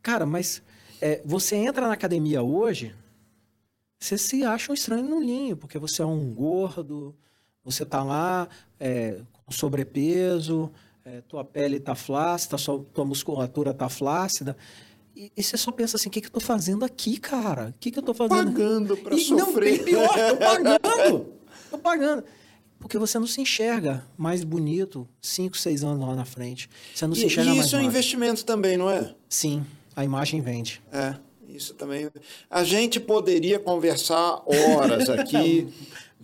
cara, mas é, você entra na academia hoje, você se acha um estranho no ninho, porque você é um gordo, você tá lá é, sobrepeso, é, tua pele tá flácida, sua, tua musculatura tá flácida. E, e, você só pensa assim, o que, que eu tô fazendo aqui, cara? O que, que eu tô fazendo? Pagando para sofrer. Não, pior, tô pagando. tô pagando. Porque você não se enxerga mais bonito cinco, seis anos lá na frente. Você não e, se enxerga e mais isso é um investimento também, não é? Sim, a imagem vende. É, isso também. A gente poderia conversar horas aqui,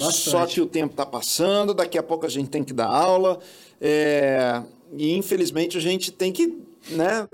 só que o tempo está passando, daqui a pouco a gente tem que dar aula. É, e infelizmente a gente tem que né,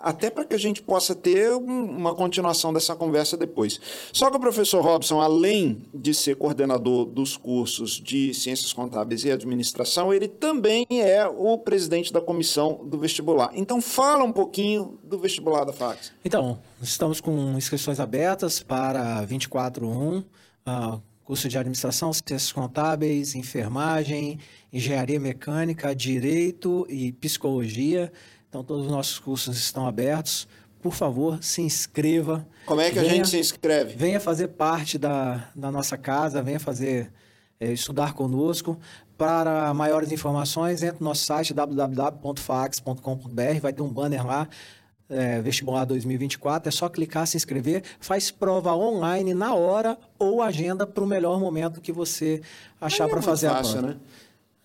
até para que a gente possa ter uma continuação dessa conversa depois. Só que o professor Robson, além de ser coordenador dos cursos de Ciências Contábeis e Administração, ele também é o presidente da comissão do vestibular. Então, fala um pouquinho do vestibular da FAX. Então, estamos com inscrições abertas para 241, uh, curso de Administração, Ciências Contábeis, Enfermagem, Engenharia Mecânica, Direito e Psicologia. Então, todos os nossos cursos estão abertos. Por favor, se inscreva. Como é que venha, a gente se inscreve? Venha fazer parte da, da nossa casa, venha fazer é, estudar conosco. Para maiores informações, entre no nosso site www.fax.com.br, vai ter um banner lá, é, vestibular 2024, é só clicar, se inscrever, faz prova online na hora ou agenda para o melhor momento que você achar para é fazer fácil, a prova. Né?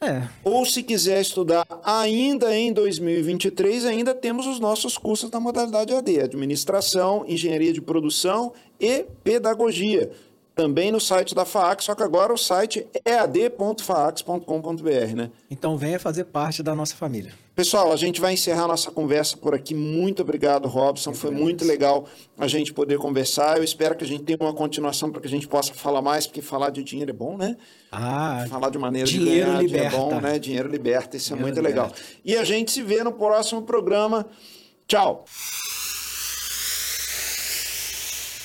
É. Ou se quiser estudar ainda em 2023, ainda temos os nossos cursos da modalidade AD, Administração, Engenharia de Produção e Pedagogia. Também no site da FAAC, só que agora o site é ad.faax.com.br, né? Então venha fazer parte da nossa família. Pessoal, a gente vai encerrar nossa conversa por aqui. Muito obrigado, Robson. Foi muito legal a gente poder conversar. Eu espero que a gente tenha uma continuação para que a gente possa falar mais, porque falar de dinheiro é bom, né? Ah, falar de maneira de ganhar liberta. é bom, né? Dinheiro liberta, isso dinheiro é muito liberta. legal. E a gente se vê no próximo programa. Tchau.